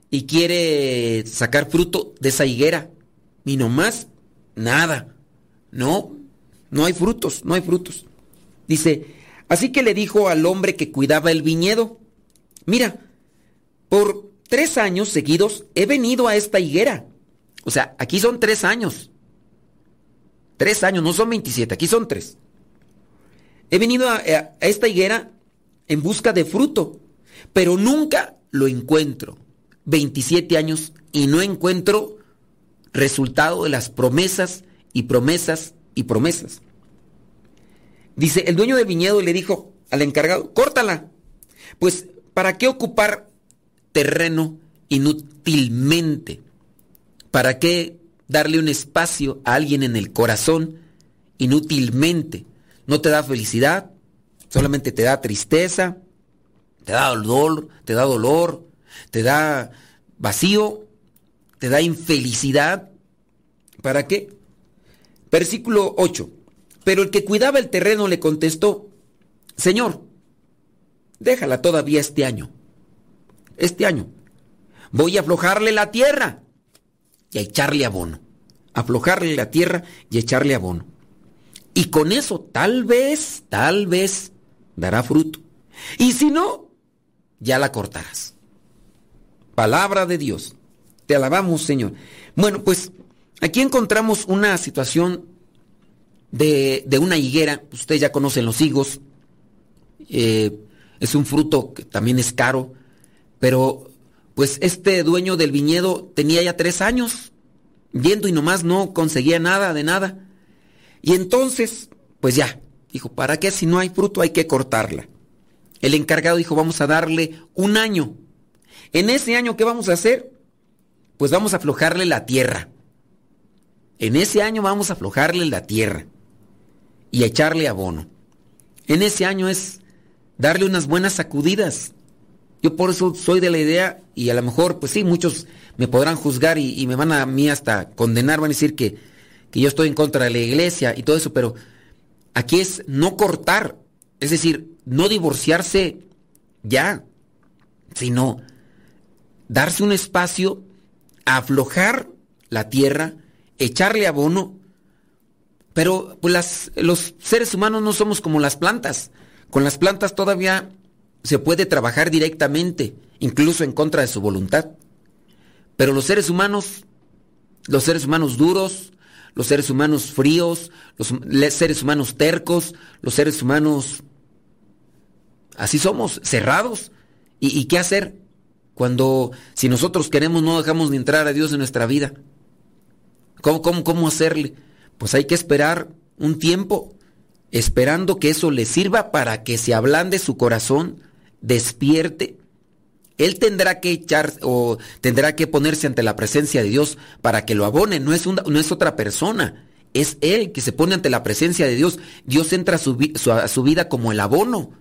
y quiere sacar fruto de esa higuera y nomás nada. No, no hay frutos, no hay frutos. Dice, así que le dijo al hombre que cuidaba el viñedo, mira, por tres años seguidos he venido a esta higuera. O sea, aquí son tres años. Tres años, no son 27, aquí son tres. He venido a, a esta higuera en busca de fruto, pero nunca lo encuentro. 27 años y no encuentro resultado de las promesas y promesas y promesas. Dice, el dueño del viñedo le dijo al encargado, córtala. Pues ¿Para qué ocupar terreno inútilmente? ¿Para qué darle un espacio a alguien en el corazón inútilmente? No te da felicidad, solamente te da tristeza, te da dolor, te da dolor, te da vacío, te da infelicidad. ¿Para qué? Versículo 8. Pero el que cuidaba el terreno le contestó, Señor, Déjala todavía este año. Este año. Voy a aflojarle la tierra y a echarle abono. Aflojarle la tierra y echarle abono. Y con eso tal vez, tal vez dará fruto. Y si no, ya la cortarás. Palabra de Dios. Te alabamos, Señor. Bueno, pues aquí encontramos una situación de, de una higuera. Ustedes ya conocen los higos. Eh, es un fruto que también es caro, pero pues este dueño del viñedo tenía ya tres años viendo y nomás no conseguía nada de nada. Y entonces, pues ya, dijo, ¿para qué si no hay fruto hay que cortarla? El encargado dijo, vamos a darle un año. En ese año, ¿qué vamos a hacer? Pues vamos a aflojarle la tierra. En ese año vamos a aflojarle la tierra y echarle abono. En ese año es darle unas buenas sacudidas. Yo por eso soy de la idea, y a lo mejor, pues sí, muchos me podrán juzgar y, me van a mí hasta condenar, van a decir que, que yo estoy en contra de la iglesia y todo eso, pero aquí es no cortar, es decir, no divorciarse ya, sino darse un espacio, aflojar la tierra, echarle abono, pero pues los seres humanos no somos como las plantas. Con las plantas todavía se puede trabajar directamente, incluso en contra de su voluntad. Pero los seres humanos, los seres humanos duros, los seres humanos fríos, los seres humanos tercos, los seres humanos... Así somos, cerrados. ¿Y, qué hacer? Cuando, si nosotros queremos, no dejamos de entrar a Dios en nuestra vida. ¿Cómo, cómo, cómo hacerle? Pues hay que esperar un tiempo esperando que eso le sirva para que se ablande su corazón, despierte. Él tendrá que echar o tendrá que ponerse ante la presencia de Dios para que lo abone, no es, no es otra persona, es Él que se pone ante la presencia de Dios. Dios entra a su, a su vida como el abono,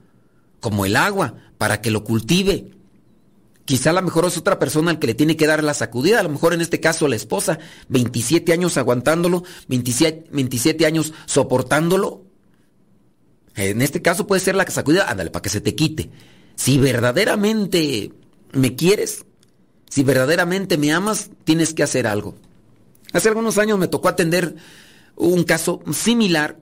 como el agua, para que lo cultive. Quizá a lo mejor es otra persona al que le tiene que dar la sacudida, a lo mejor en este caso la esposa, 27 años aguantándolo, 27, 27 años soportándolo, en este caso puede ser la sacudida, ándale, para que se te quite. Si verdaderamente me quieres, si verdaderamente me amas, tienes que hacer algo. Hace algunos años me tocó atender un caso similar.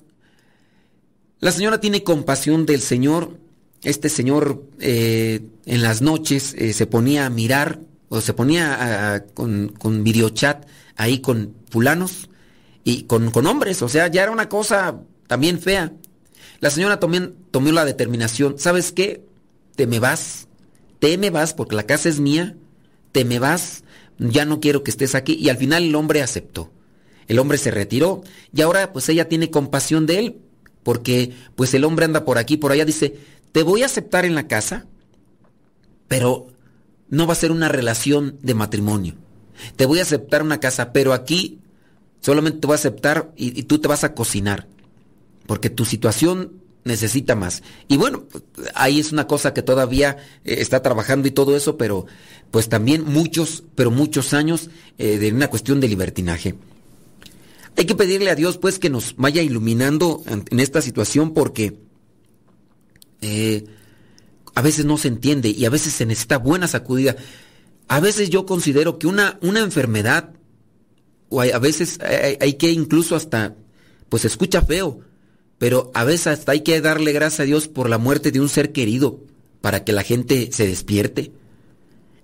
La señora tiene compasión del Señor. Este señor eh, en las noches eh, se ponía a mirar o se ponía con, con videochat ahí con fulanos y con, con hombres. O sea, ya era una cosa también fea. La señora tomó, tomó la determinación, ¿sabes qué? Te me vas, te me vas porque la casa es mía, te me vas, ya no quiero que estés aquí. Y al final el hombre aceptó. El hombre se retiró y ahora pues ella tiene compasión de él porque pues el hombre anda por aquí, por allá, dice, te voy a aceptar en la casa, pero no va a ser una relación de matrimonio. Te voy a aceptar una casa, pero aquí solamente te voy a aceptar y, tú te vas a cocinar, porque tu situación necesita más. Y bueno, ahí es una cosa que todavía eh, está trabajando y todo eso, pero pues también muchos, pero muchos años eh, de una cuestión de libertinaje. Hay que pedirle a Dios pues que nos vaya iluminando en esta situación porque eh, a veces no se entiende y a veces se necesita buena sacudida. A veces yo considero que una, una enfermedad, o a veces hay, hay que incluso hasta, pues escucha feo, pero a veces hasta hay que darle gracias a Dios por la muerte de un ser querido para que la gente se despierte.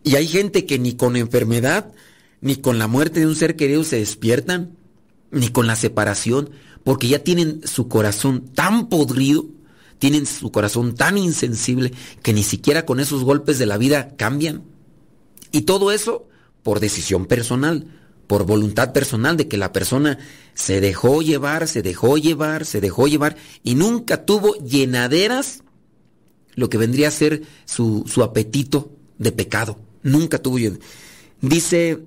Y hay gente que ni con enfermedad, ni con la muerte de un ser querido se despiertan, ni con la separación, porque ya tienen su corazón tan podrido, tienen su corazón tan insensible, que ni siquiera con esos golpes de la vida cambian. Y todo eso por decisión personal, por voluntad personal de que la persona se dejó llevar, se dejó llevar, se dejó llevar y nunca tuvo llenaderas lo que vendría a ser su, apetito de pecado. Nunca tuvo llen- Dice,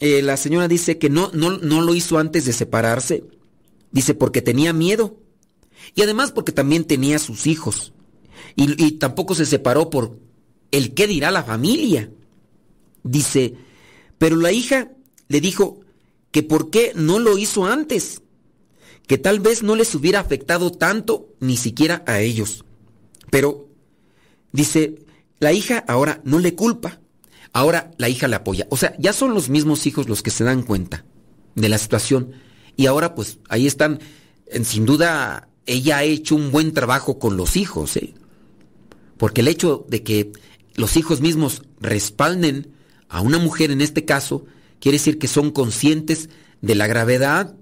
eh, la señora dice que no, no, no lo hizo antes de separarse. Dice porque tenía miedo. Y además porque también tenía sus hijos. Y, tampoco se separó por el qué dirá la familia. Dice, pero la hija le dijo que por qué no lo hizo antes, que tal vez no les hubiera afectado tanto ni siquiera a ellos. Pero, dice, la hija ahora no le culpa, ahora la hija le apoya. O sea, ya son los mismos hijos los que se dan cuenta de la situación. Y ahora pues ahí están, sin duda, ella ha hecho un buen trabajo con los hijos, ¿eh? Porque el hecho de que los hijos mismos respalden a una mujer en este caso, quiere decir que son conscientes de la gravedad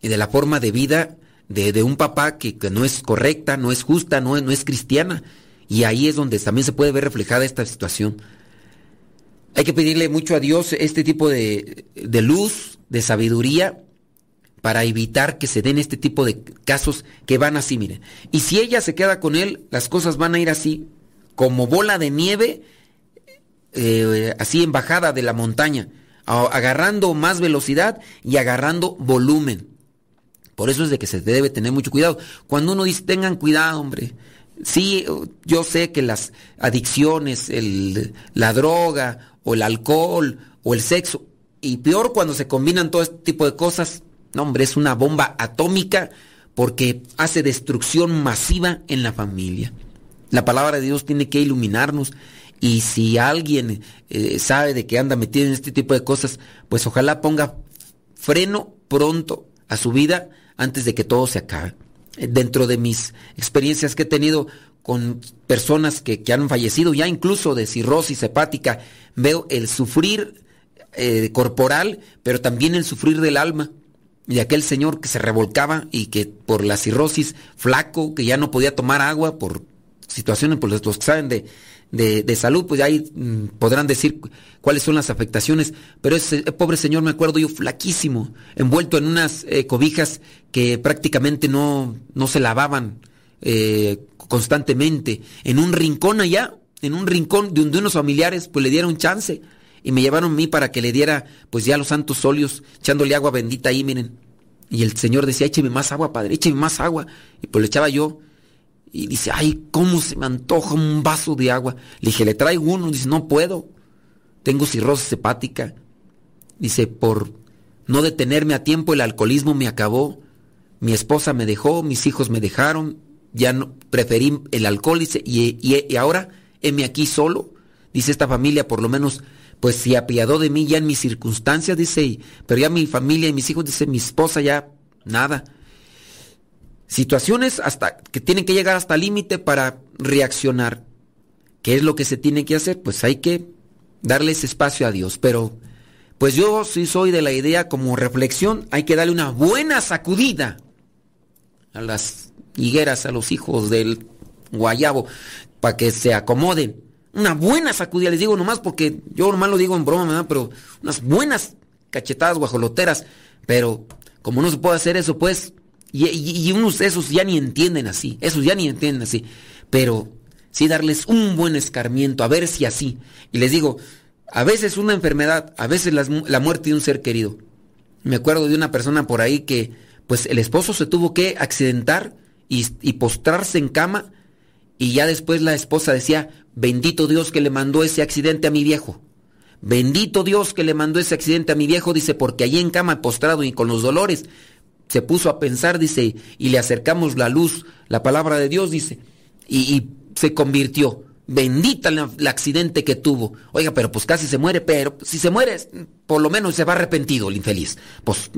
y de la forma de vida de, de un papá que, que no es correcta, no es justa, no es, no es cristiana. Y ahí es donde también se puede ver reflejada esta situación. Hay que pedirle mucho a Dios este tipo de, de luz, de sabiduría, para evitar que se den este tipo de casos que van así, miren. Y si ella se queda con él, las cosas van a ir así, como bola de nieve, eh, así en bajada de la montaña, agarrando más velocidad y agarrando volumen. Por eso es de que se debe tener mucho cuidado. Cuando uno dice, tengan cuidado, hombre. Sí, yo sé que las adicciones, la droga o el alcohol o el sexo, y peor cuando se combinan todo este tipo de cosas, no, hombre, es una bomba atómica porque hace destrucción masiva en la familia. La palabra de Dios tiene que iluminarnos y si alguien eh, sabe de que anda metido en este tipo de cosas, pues ojalá ponga freno pronto a su vida antes de que todo se acabe. Dentro de mis experiencias que he tenido con personas que, que han fallecido ya incluso de cirrosis hepática, veo el sufrir eh, corporal, pero también el sufrir del alma. Y aquel señor que se revolcaba y que por la cirrosis flaco, que ya no podía tomar agua por situaciones, por los que saben de, de, de salud, pues ahí mm, podrán decir cu- cuáles son las afectaciones. Pero ese eh, pobre señor, me acuerdo yo, flaquísimo, envuelto en unas eh, cobijas que prácticamente no, no se lavaban eh, constantemente, en un rincón allá, en un rincón de donde unos familiares pues le dieron chance y me llevaron a mí para que le diera pues ya los santos óleos, echándole agua bendita ahí, miren. Y el señor decía, écheme más agua, padre, écheme más agua. Y pues le echaba yo. Y dice, ay, ¿cómo se me antoja un vaso de agua? Le dije, le traigo uno. Dice, no puedo. Tengo cirrosis hepática. Dice, por no detenerme a tiempo, el alcoholismo me acabó. Mi esposa me dejó, mis hijos me dejaron. Ya no, preferí el alcohol. Y, y, y ahora, heme aquí solo. Dice, esta familia por lo menos, pues se apiadó de mí ya en mis circunstancias, dice, pero ya mi familia y mis hijos, dice, mi esposa ya, nada situaciones hasta que tienen que llegar hasta límite para reaccionar. ¿Qué es lo que se tiene que hacer? Pues hay que darles espacio a Dios. Pero, pues yo sí soy de la idea como reflexión, hay que darle una buena sacudida a las higueras, a los hijos del guayabo, para que se acomoden. Una buena sacudida, les digo nomás porque yo nomás lo digo en broma, pero unas buenas cachetadas guajoloteras, pero como no se puede hacer eso, pues, y, y, unos esos ya ni entienden así, esos ya ni entienden así, pero sí darles un buen escarmiento, a ver si así. Y les digo, a veces una enfermedad, a veces la, muerte de un ser querido. Me acuerdo de una persona por ahí que, pues el esposo se tuvo que accidentar y postrarse en cama y ya después la esposa decía, bendito Dios que le mandó ese accidente a mi viejo. Bendito Dios que le mandó ese accidente a mi viejo, dice, porque allí en cama postrado y con los dolores, se puso a pensar, dice, y le acercamos la luz, la palabra de Dios, dice, y, se convirtió. Bendita el, accidente que tuvo. Oiga, pero pues casi se muere, pero si se muere, por lo menos se va arrepentido el infeliz. Pues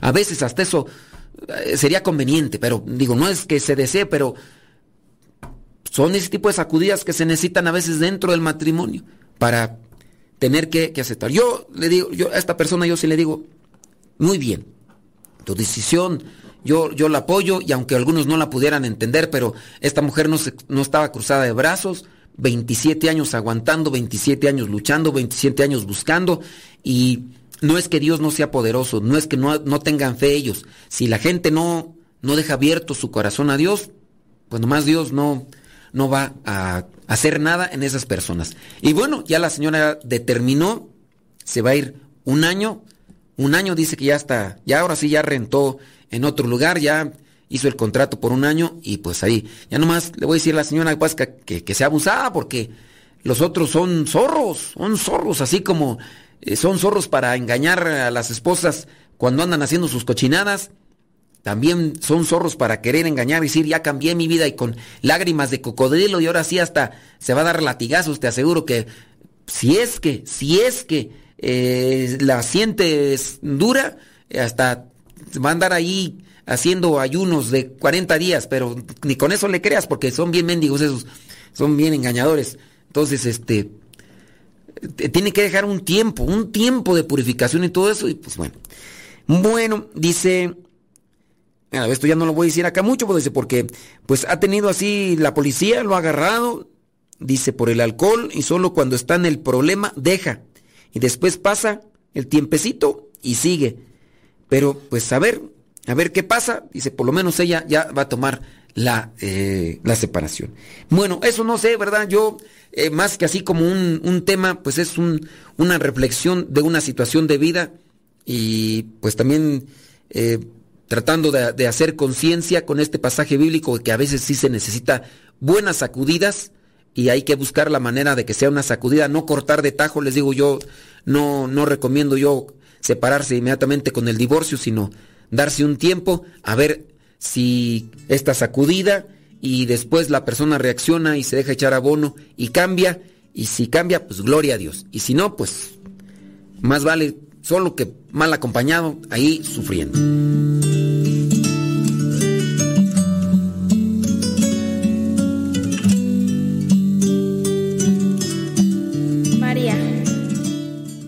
a veces hasta eso eh, sería conveniente, pero digo, no es que se desee, pero son ese tipo de sacudidas que se necesitan a veces dentro del matrimonio para tener que, aceptar. Yo le digo, yo a esta persona yo sí le digo, muy bien, tu decisión, yo, yo la apoyo y aunque algunos no la pudieran entender, pero esta mujer no, se, no estaba cruzada de brazos, 27 años aguantando, 27 años luchando, 27 años buscando y no es que Dios no sea poderoso, no es que no, no tengan fe ellos. Si la gente no, no deja abierto su corazón a Dios, pues nomás Dios no, no va a hacer nada en esas personas. Y bueno, ya la señora determinó, se va a ir un año, un año dice que ya está, ya ahora sí ya rentó en otro lugar, ya hizo el contrato por un año y pues ahí, ya nomás le voy a decir a la señora Pasca que, que sea abusada porque los otros son zorros, son zorros, así como eh, son zorros para engañar a las esposas cuando andan haciendo sus cochinadas también son zorros para querer engañar y decir, ya cambié mi vida y con lágrimas de cocodrilo y ahora sí hasta se va a dar latigazos, te aseguro que si es que, si es que eh, la sientes dura, hasta va a andar ahí haciendo ayunos de 40 días, pero ni con eso le creas porque son bien mendigos esos, son bien engañadores. Entonces, este, tiene que dejar un tiempo, un tiempo de purificación y todo eso, y pues bueno. Bueno, dice esto ya no lo voy a decir acá mucho, pues, porque pues ha tenido así, la policía lo ha agarrado, dice, por el alcohol y solo cuando está en el problema deja. Y después pasa el tiempecito y sigue. Pero pues a ver, a ver qué pasa, dice, por lo menos ella ya va a tomar la, eh, la separación. Bueno, eso no sé, ¿verdad? Yo, eh, más que así como un, un tema, pues es un, una reflexión de una situación de vida y pues también... Eh, tratando de, hacer conciencia con este pasaje bíblico que a veces sí se necesita buenas sacudidas y hay que buscar la manera de que sea una sacudida, no cortar de tajo, les digo yo, no, no recomiendo yo separarse inmediatamente con el divorcio, sino darse un tiempo a ver si esta sacudida y después la persona reacciona y se deja echar abono y cambia, y si cambia, pues gloria a Dios, y si no, pues más vale solo que mal acompañado, ahí sufriendo.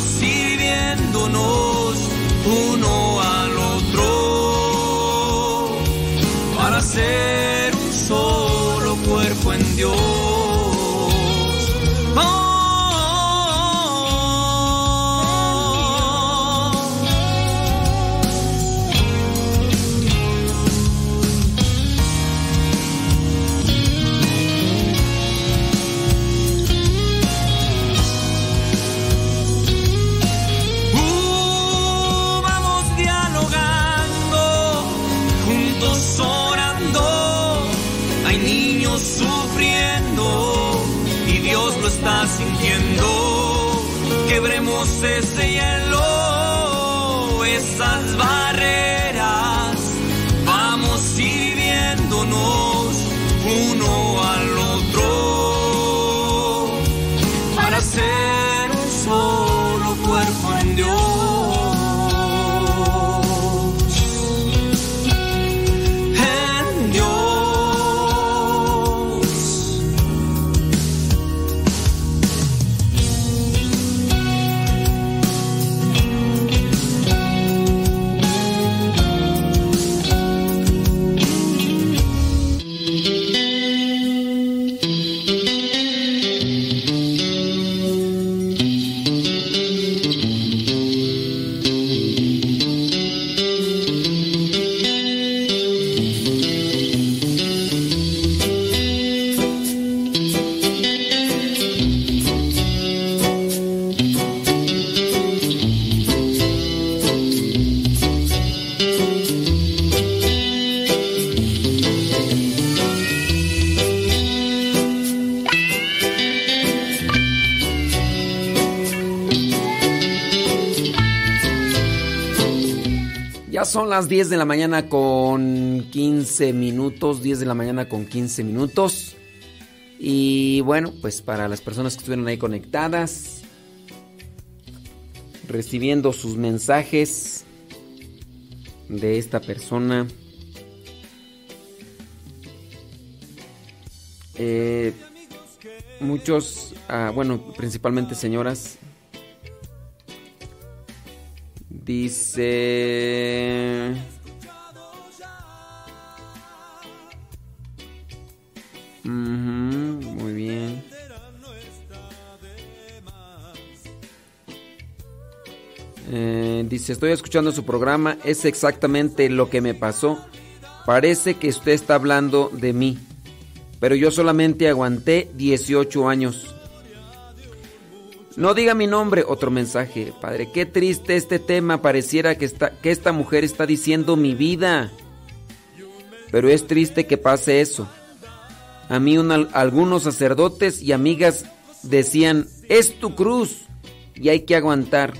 sirviéndonos uno al otro para ser un solo cuerpo en Dios. son las 10 de la mañana con 15 minutos. 10 de la mañana con 15 minutos. Y bueno, pues para las personas que estuvieron ahí conectadas, recibiendo sus mensajes de esta persona. Eh, muchos, ah, bueno, principalmente señoras, dice... Muy bien. Eh, dice, estoy escuchando su programa, es exactamente lo que me pasó. Parece que usted está hablando de mí, pero yo solamente aguanté 18 años. No diga mi nombre, otro mensaje. Padre, qué triste este tema, pareciera que, que esta mujer está diciendo mi vida. Pero es triste que pase eso. A mí algunos sacerdotes y amigas decían, es tu cruz y hay que aguantar.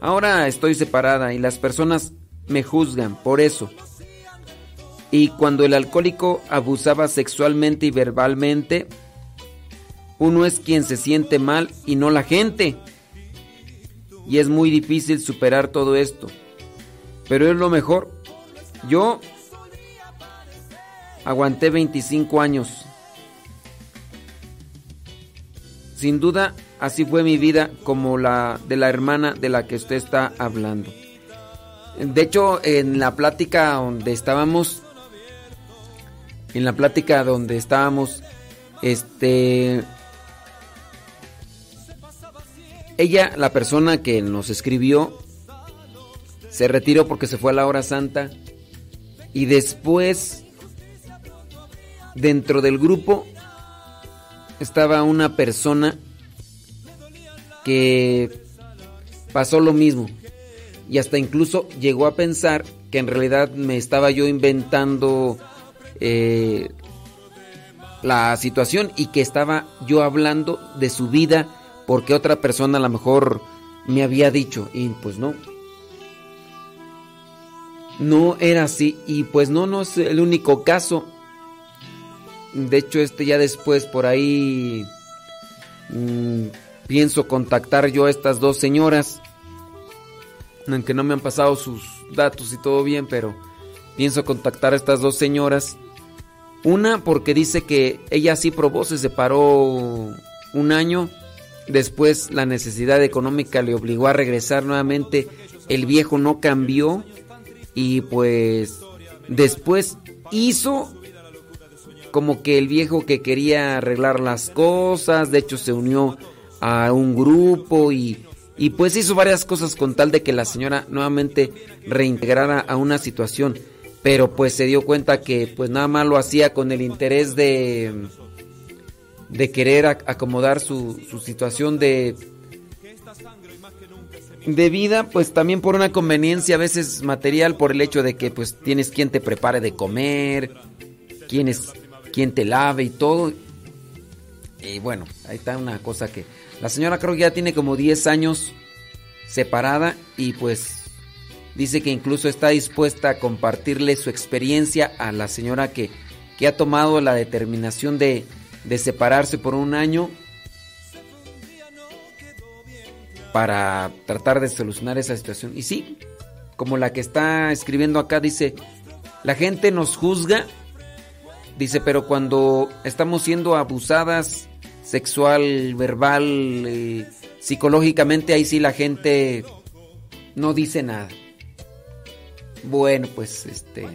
Ahora estoy separada y las personas me juzgan por eso. Y cuando el alcohólico abusaba sexualmente y verbalmente, uno es quien se siente mal y no la gente. Y es muy difícil superar todo esto. Pero es lo mejor. Yo aguanté 25 años. Sin duda, así fue mi vida como la de la hermana de la que usted está hablando. De hecho, en la plática donde estábamos, en la plática donde estábamos, este, ella, la persona que nos escribió, se retiró porque se fue a la hora santa y después, dentro del grupo, estaba una persona que pasó lo mismo y hasta incluso llegó a pensar que en realidad me estaba yo inventando eh, la situación y que estaba yo hablando de su vida porque otra persona a lo mejor me había dicho y pues no. No era así y pues no, no es el único caso. De hecho, este ya después por ahí mm, pienso contactar yo a estas dos señoras. Aunque no me han pasado sus datos y todo bien, pero pienso contactar a estas dos señoras. Una porque dice que ella sí probó, se separó un año. Después la necesidad económica le obligó a regresar nuevamente. El viejo no cambió. Y pues después hizo como que el viejo que quería arreglar las cosas, de hecho se unió a un grupo y, y pues hizo varias cosas con tal de que la señora nuevamente reintegrara a una situación, pero pues se dio cuenta que pues nada más lo hacía con el interés de de querer ac- acomodar su, su situación de de vida, pues también por una conveniencia a veces material, por el hecho de que pues tienes quien te prepare de comer, quien, es, quien te lave y todo. Y bueno, ahí está una cosa que... La señora creo que ya tiene como 10 años separada y pues dice que incluso está dispuesta a compartirle su experiencia a la señora que, que ha tomado la determinación de, de separarse por un año para tratar de solucionar esa situación. Y sí, como la que está escribiendo acá, dice, la gente nos juzga, dice, pero cuando estamos siendo abusadas sexual, verbal, eh, psicológicamente, ahí sí la gente no dice nada. Bueno, pues este...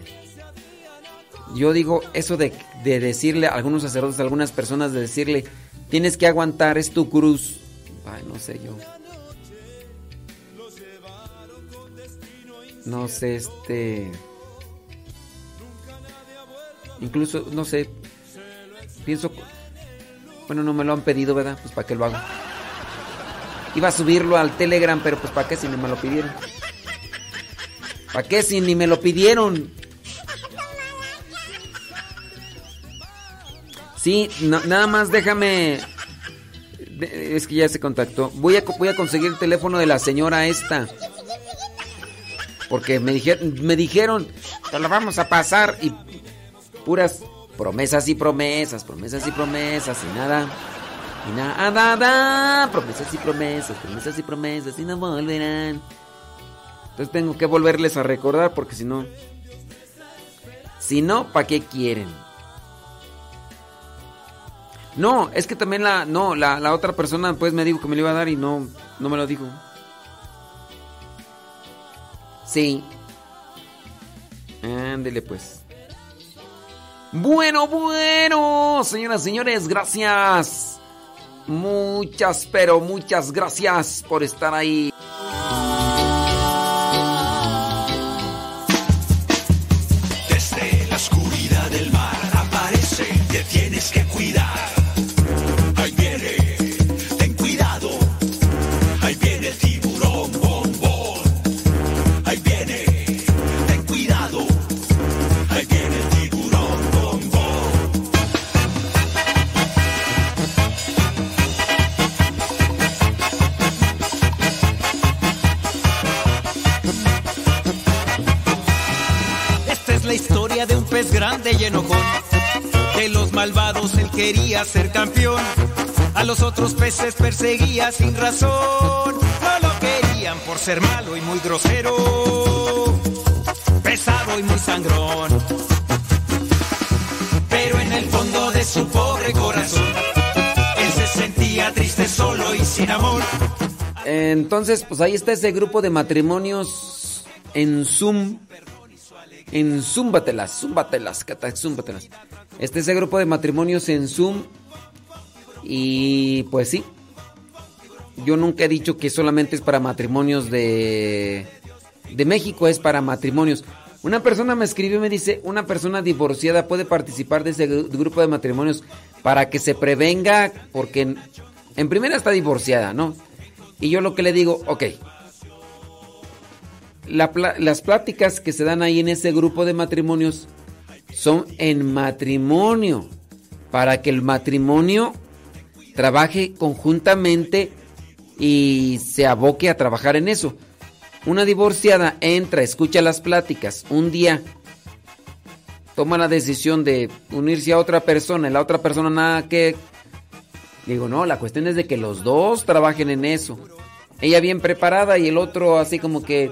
Yo digo eso de, de decirle a algunos sacerdotes, a algunas personas, de decirle, tienes que aguantar, es tu cruz. Ay, no sé yo. No sé, este... Incluso, no sé, pienso... Bueno, no me lo han pedido, ¿verdad? Pues para qué lo hago. Iba a subirlo al Telegram, pero pues para qué si ni me lo pidieron. ¿Para qué si ni me lo pidieron? Sí, no- nada más déjame... Es que ya se contactó. Voy a, voy a conseguir el teléfono de la señora esta. Porque me, dijeron me dijeron, te lo vamos a pasar y puras promesas y promesas, promesas y promesas y nada. Y nada, nada, promesas y promesas, promesas y promesas y no volverán. Entonces tengo que volverles a recordar porque si no... Si no, ¿para qué quieren? No, es que también la, no, la, la otra persona pues me dijo que me lo iba a dar y no, no me lo dijo. Sí. Ándele pues. Bueno, bueno, señoras señores, gracias. Muchas, pero muchas gracias por estar ahí. Quería ser campeón. A los otros peces perseguía sin razón. No lo querían por ser malo y muy grosero. Pesado y muy sangrón. Pero en el fondo de su pobre corazón, él se sentía triste, solo y sin amor. Entonces, pues ahí está ese grupo de matrimonios en Zoom. En Zúmbatelas, Zúmbatelas, Zúmbatelas. Este ese grupo de matrimonios en Zoom. Y pues sí. Yo nunca he dicho que solamente es para matrimonios de. de México, es para matrimonios. Una persona me escribió y me dice: una persona divorciada puede participar de ese gru- grupo de matrimonios para que se prevenga, porque en, en primera está divorciada, ¿no? Y yo lo que le digo, ok. Las pláticas que se dan ahí en ese grupo de matrimonios son en matrimonio. Para que el matrimonio trabaje conjuntamente y se aboque a trabajar en eso. Una divorciada entra, escucha las pláticas, un día toma la decisión de unirse a otra persona y la otra persona nada que... Digo, no, la cuestión es de que los dos trabajen en eso. Ella bien preparada y el otro así como que,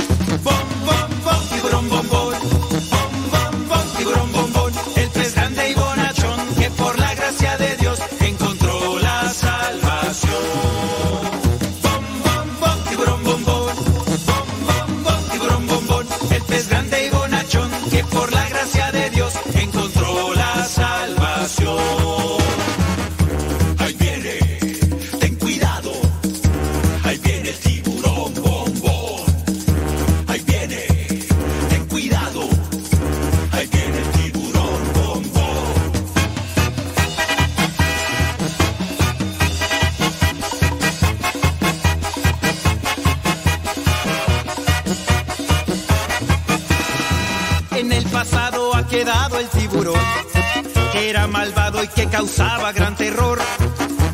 Causaba gran terror.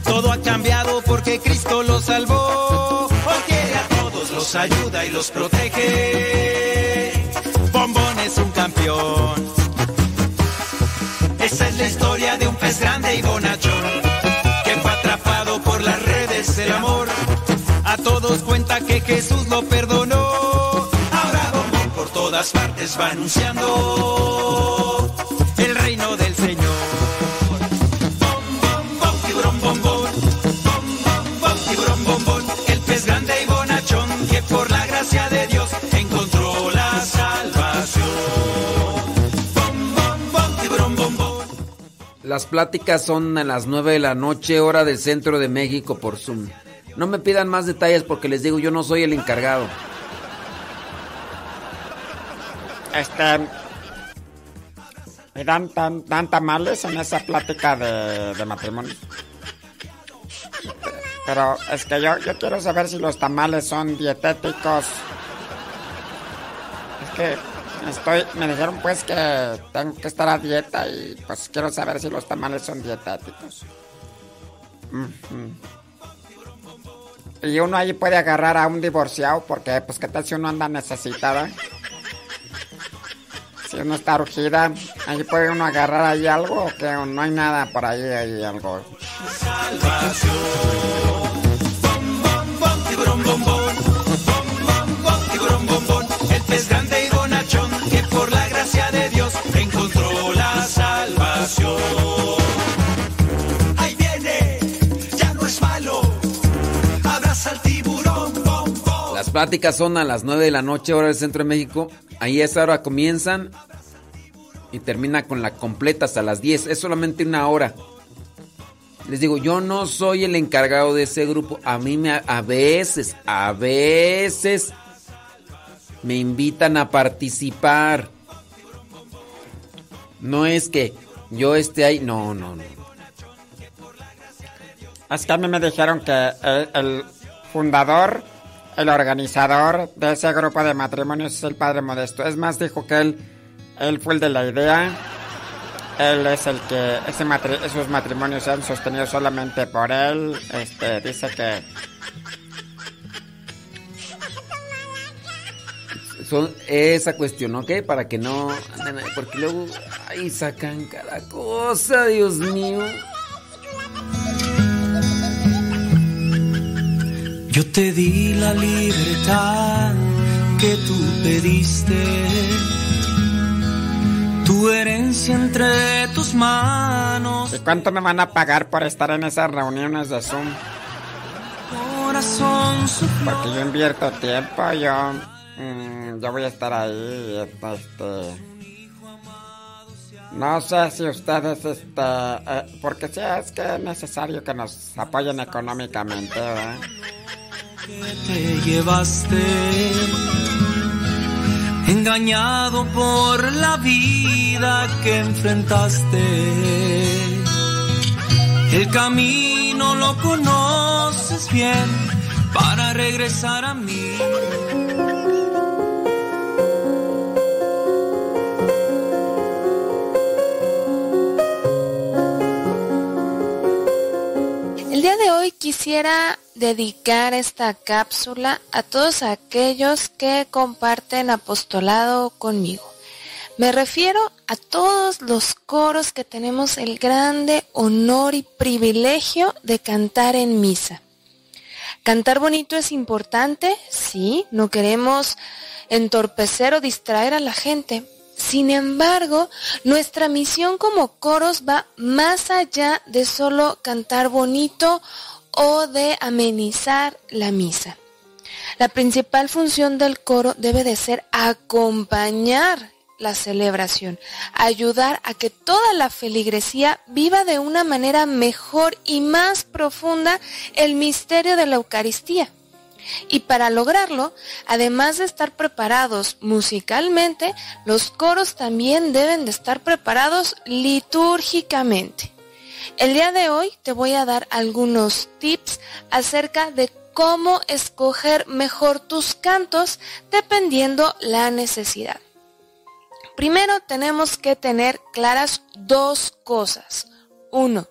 Todo ha cambiado porque Cristo lo salvó. Quiere a todos, los ayuda y los protege. Bombón es un campeón. Esa es la historia de un pez grande y bonachón, que fue atrapado por las redes del amor. A todos cuenta que Jesús lo perdonó. Ahora Bombón por todas partes va anunciando el reino del Señor. Las pláticas son a las 9 de la noche, hora del centro de México por Zoom. No me pidan más detalles porque les digo, yo no soy el encargado. Este. ¿Y dan, dan tamales en esa plática de, de matrimonio? Pero es que yo, yo quiero saber si los tamales son dietéticos. Es que Estoy, me dijeron pues que tengo que estar a dieta y pues quiero saber si los tamales son dietéticos. Ujú. Y uno ahí puede agarrar a un divorciado porque pues qué tal si uno anda necesitada. Si uno está urgida, ahí puede uno agarrar ahí algo o que no hay nada por ahí, ahí algo. Grande gracia de Dios encontró la salvación. Ahí viene, ya no es malo, abraza al tiburón. Las pláticas son a las 9 de la noche, hora del centro de México. Ahí a esa hora comienzan y termina con la completa hasta las 10. Es solamente una hora. Les digo, yo no soy el encargado de ese grupo. A mí me, a veces, a veces me invitan a participar. No es que yo esté ahí. No, no, no. Es que a mí me dijeron que el, el fundador, el organizador de ese grupo de matrimonios es el padre Modesto. Es más, dijo que él, él fue el de la idea. Él es el que ese matri- esos matrimonios se han sostenido solamente por él. Este dice que Son esa cuestión, ¿ok? Para que no anden ahí, porque luego ahí sacan cada cosa, Dios mío. Yo te di la libertad que tú pediste, tu herencia entre tus manos, ¿y cuánto me van a pagar por estar en esas reuniones de Zoom? corazón. Porque yo invierto tiempo, yo, mm, yo voy a estar ahí, este, no sé si ustedes, este, eh, porque sí es que es necesario que nos apoyen económicamente, ¿verdad? te llevaste, engañado por la vida que enfrentaste. El camino lo conoces bien para regresar a mí. El día de hoy quisiera dedicar esta cápsula a todos aquellos que comparten apostolado conmigo. Me refiero a todos los coros que tenemos el grande honor y privilegio de cantar en misa. Cantar bonito es importante, sí, no queremos entorpecer o distraer a la gente. Sin embargo, nuestra misión como coros va más allá de solo cantar bonito o de amenizar la misa. La principal función del coro debe de ser acompañar la celebración, ayudar a que toda la feligresía viva de una manera mejor y más profunda el misterio de la Eucaristía. Y para lograrlo, además de estar preparados musicalmente, los coros también deben de estar preparados litúrgicamente. El día de hoy te voy a dar algunos tips acerca de cómo escoger mejor tus cantos dependiendo la necesidad. Primero tenemos que tener claras dos cosas. Uno,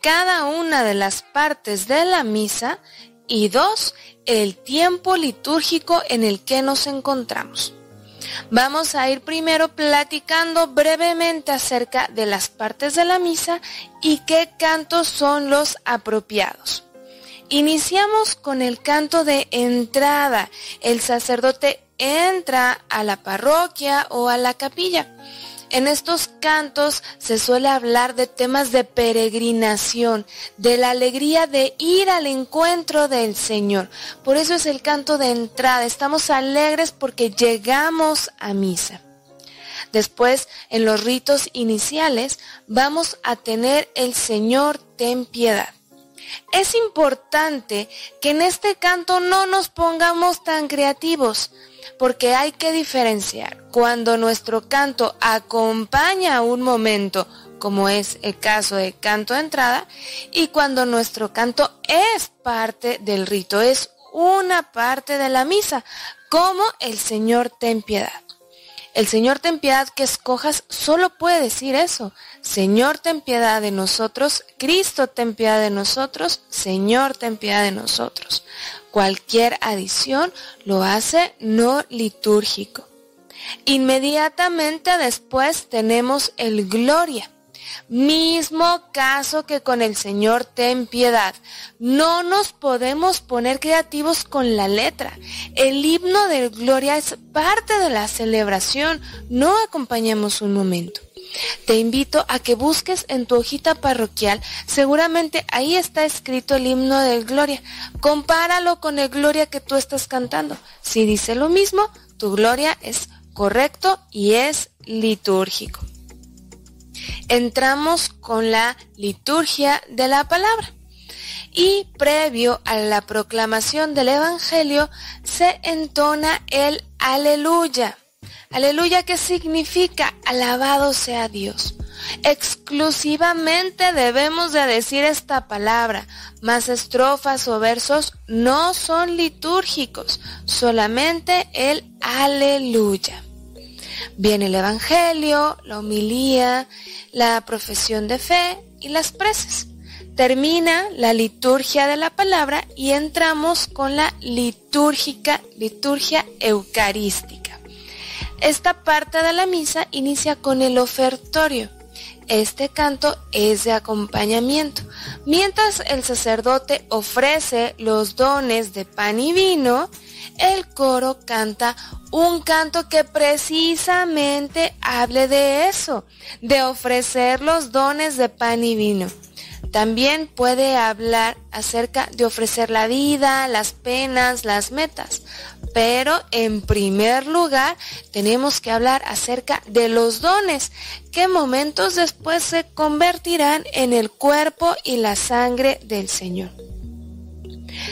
cada una de las partes de la misa y dos, el tiempo litúrgico en el que nos encontramos. Vamos a ir primero platicando brevemente acerca de las partes de la misa y qué cantos son los apropiados. Iniciamos con el canto de entrada. El sacerdote entra a la parroquia o a la capilla. En estos cantos se suele hablar de temas de peregrinación, de la alegría de ir al encuentro del Señor. Por eso es el canto de entrada. Estamos alegres porque llegamos a misa. Después, en los ritos iniciales, vamos a tener el Señor ten piedad. Es importante que en este canto no nos pongamos tan creativos, porque hay que diferenciar cuando nuestro canto acompaña un momento, como es el caso de canto de entrada, y cuando nuestro canto es parte del rito, es una parte de la misa, como el Señor ten piedad. El Señor ten piedad que escojas solo puede decir eso. Señor ten piedad de nosotros, Cristo ten piedad de nosotros, Señor ten piedad de nosotros. Cualquier adición lo hace no litúrgico. Inmediatamente después tenemos el gloria. Mismo caso que con el Señor ten piedad. No nos podemos poner creativos con la letra. El himno de gloria es parte de la celebración. No acompañemos un momento. Te invito a que busques en tu hojita parroquial, seguramente ahí está escrito el himno del Gloria. Compáralo con el Gloria que tú estás cantando. Si dice lo mismo, tu Gloria es correcto y es litúrgico entramos con la liturgia de la palabra. Y previo a la proclamación del Evangelio se entona el aleluya. Aleluya que significa alabado sea Dios. Exclusivamente debemos de decir esta palabra, más estrofas o versos no son litúrgicos, solamente el aleluya. Viene el Evangelio, la homilía, la profesión de fe y las preces. Termina la liturgia de la palabra y entramos con la litúrgica, liturgia eucarística. Esta parte de la misa inicia con el ofertorio. Este canto es de acompañamiento. Mientras el sacerdote ofrece los dones de pan y vino, el coro canta un canto que precisamente hable de eso, de ofrecer los dones de pan y vino. También puede hablar acerca de ofrecer la vida, las penas, las metas. Pero en primer lugar tenemos que hablar acerca de los dones que momentos después se convertirán en el cuerpo y la sangre del Señor.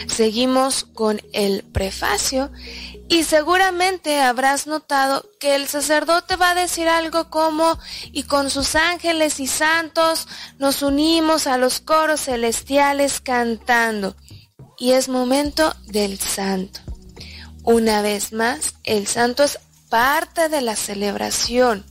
Seguimos con el prefacio y seguramente habrás notado que el sacerdote va a decir algo como, y con sus ángeles y santos nos unimos a los coros celestiales cantando. Y es momento del santo. Una vez más, el santo es parte de la celebración.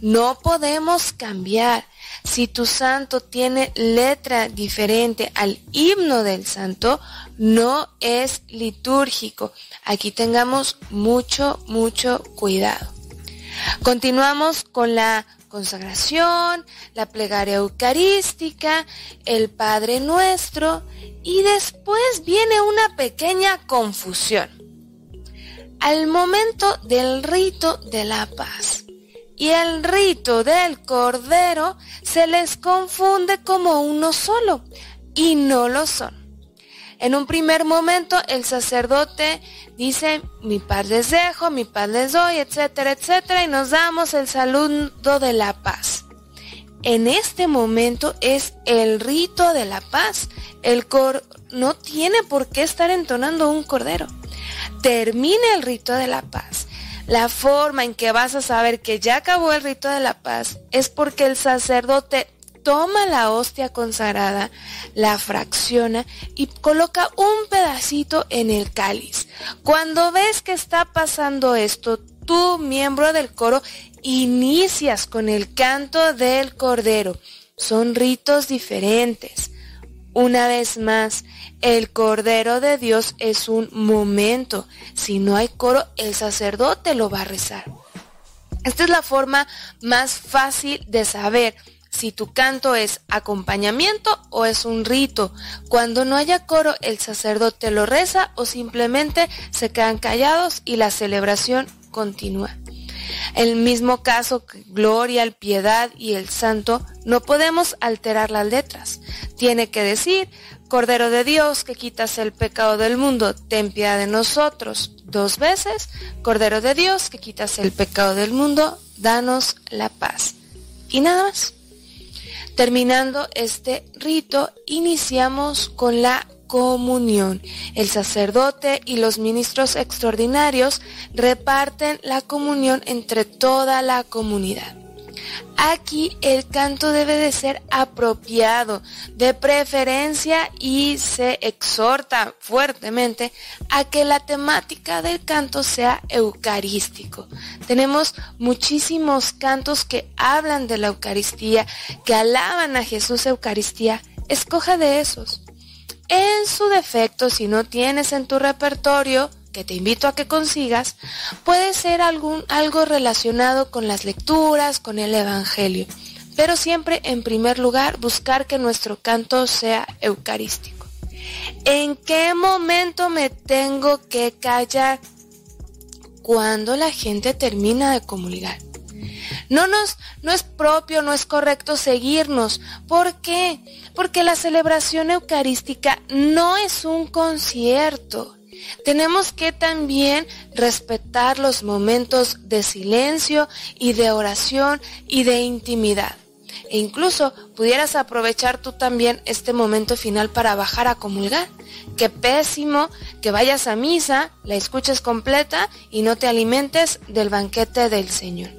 No podemos cambiar. Si tu santo tiene letra diferente al himno del santo, no es litúrgico. Aquí tengamos mucho, mucho cuidado. Continuamos con la consagración, la plegaria eucarística, el Padre Nuestro y después viene una pequeña confusión. Al momento del rito de la paz y el rito del Cordero se les confunde como uno solo y no lo son. En un primer momento el sacerdote dice, mi paz les dejo, mi paz les doy, etcétera, etcétera, y nos damos el saludo de la paz. En este momento es el rito de la paz. El cor no tiene por qué estar entonando un cordero. Termina el rito de la paz. La forma en que vas a saber que ya acabó el rito de la paz es porque el sacerdote toma la hostia consagrada, la fracciona y coloca un pedacito en el cáliz. Cuando ves que está pasando esto, tú, miembro del coro, inicias con el canto del cordero. Son ritos diferentes. Una vez más, el Cordero de Dios es un momento. Si no hay coro, el sacerdote lo va a rezar. Esta es la forma más fácil de saber si tu canto es acompañamiento o es un rito. Cuando no haya coro, el sacerdote lo reza o simplemente se quedan callados y la celebración continúa. El mismo caso que Gloria, el Piedad y el Santo, no podemos alterar las letras. Tiene que decir, Cordero de Dios que quitas el pecado del mundo, ten piedad de nosotros. Dos veces, Cordero de Dios que quitas el pecado del mundo, danos la paz. Y nada más. Terminando este rito, iniciamos con la comunión. El sacerdote y los ministros extraordinarios reparten la comunión entre toda la comunidad. Aquí el canto debe de ser apropiado, de preferencia y se exhorta fuertemente a que la temática del canto sea eucarístico. Tenemos muchísimos cantos que hablan de la Eucaristía, que alaban a Jesús Eucaristía. Escoja de esos. En su defecto, si no tienes en tu repertorio que te invito a que consigas, puede ser algún, algo relacionado con las lecturas, con el Evangelio, pero siempre en primer lugar buscar que nuestro canto sea eucarístico. ¿En qué momento me tengo que callar? Cuando la gente termina de comulgar. No nos, no es propio, no es correcto seguirnos. ¿Por qué? Porque la celebración eucarística no es un concierto. Tenemos que también respetar los momentos de silencio y de oración y de intimidad. E incluso pudieras aprovechar tú también este momento final para bajar a comulgar. Qué pésimo que vayas a misa, la escuches completa y no te alimentes del banquete del Señor.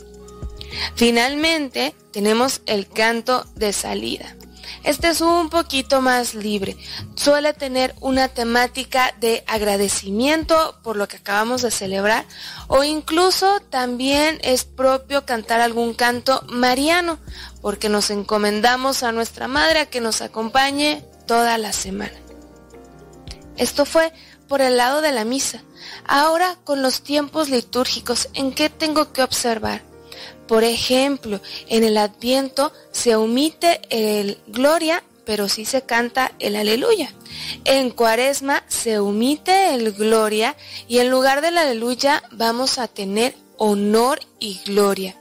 Finalmente, tenemos el canto de salida. Este es un poquito más libre. Suele tener una temática de agradecimiento por lo que acabamos de celebrar o incluso también es propio cantar algún canto mariano porque nos encomendamos a nuestra madre a que nos acompañe toda la semana. Esto fue por el lado de la misa. Ahora con los tiempos litúrgicos, ¿en qué tengo que observar? Por ejemplo, en el Adviento se omite el Gloria, pero sí se canta el Aleluya. En Cuaresma se omite el Gloria y en lugar del Aleluya vamos a tener honor y gloria.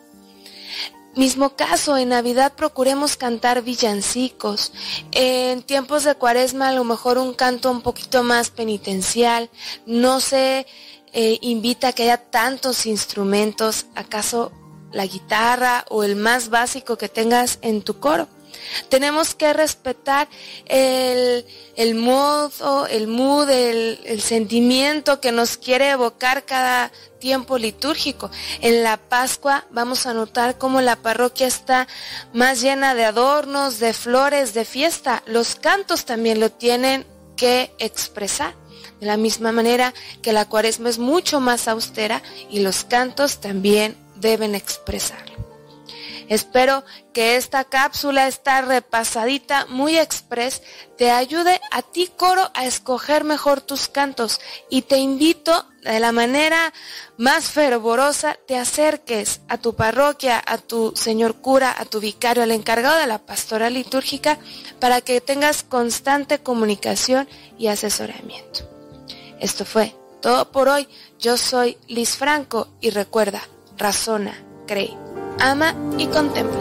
Mismo caso, en Navidad procuremos cantar villancicos. En tiempos de cuaresma a lo mejor un canto un poquito más penitencial. No se eh, invita a que haya tantos instrumentos. ¿Acaso la guitarra o el más básico que tengas en tu coro. Tenemos que respetar el, el modo, el mood, el, el sentimiento que nos quiere evocar cada tiempo litúrgico. En la Pascua vamos a notar cómo la parroquia está más llena de adornos, de flores, de fiesta. Los cantos también lo tienen que expresar. De la misma manera que la cuaresma es mucho más austera y los cantos también deben expresarlo. Espero que esta cápsula, esta repasadita muy express, te ayude a ti coro a escoger mejor tus cantos y te invito de la manera más fervorosa te acerques a tu parroquia, a tu señor cura, a tu vicario, al encargado de la pastora litúrgica para que tengas constante comunicación y asesoramiento. Esto fue todo por hoy. Yo soy Liz Franco y recuerda, razona, cree, ama y contempla.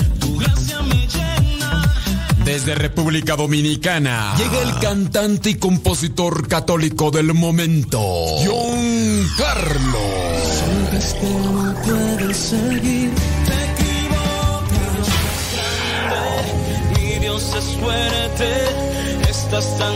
Desde República Dominicana llega el cantante y compositor católico del momento, John Carlos. Sabes que no puedes seguir. Te equivocas. Grande, Mi Dios es fuerte. Estás tan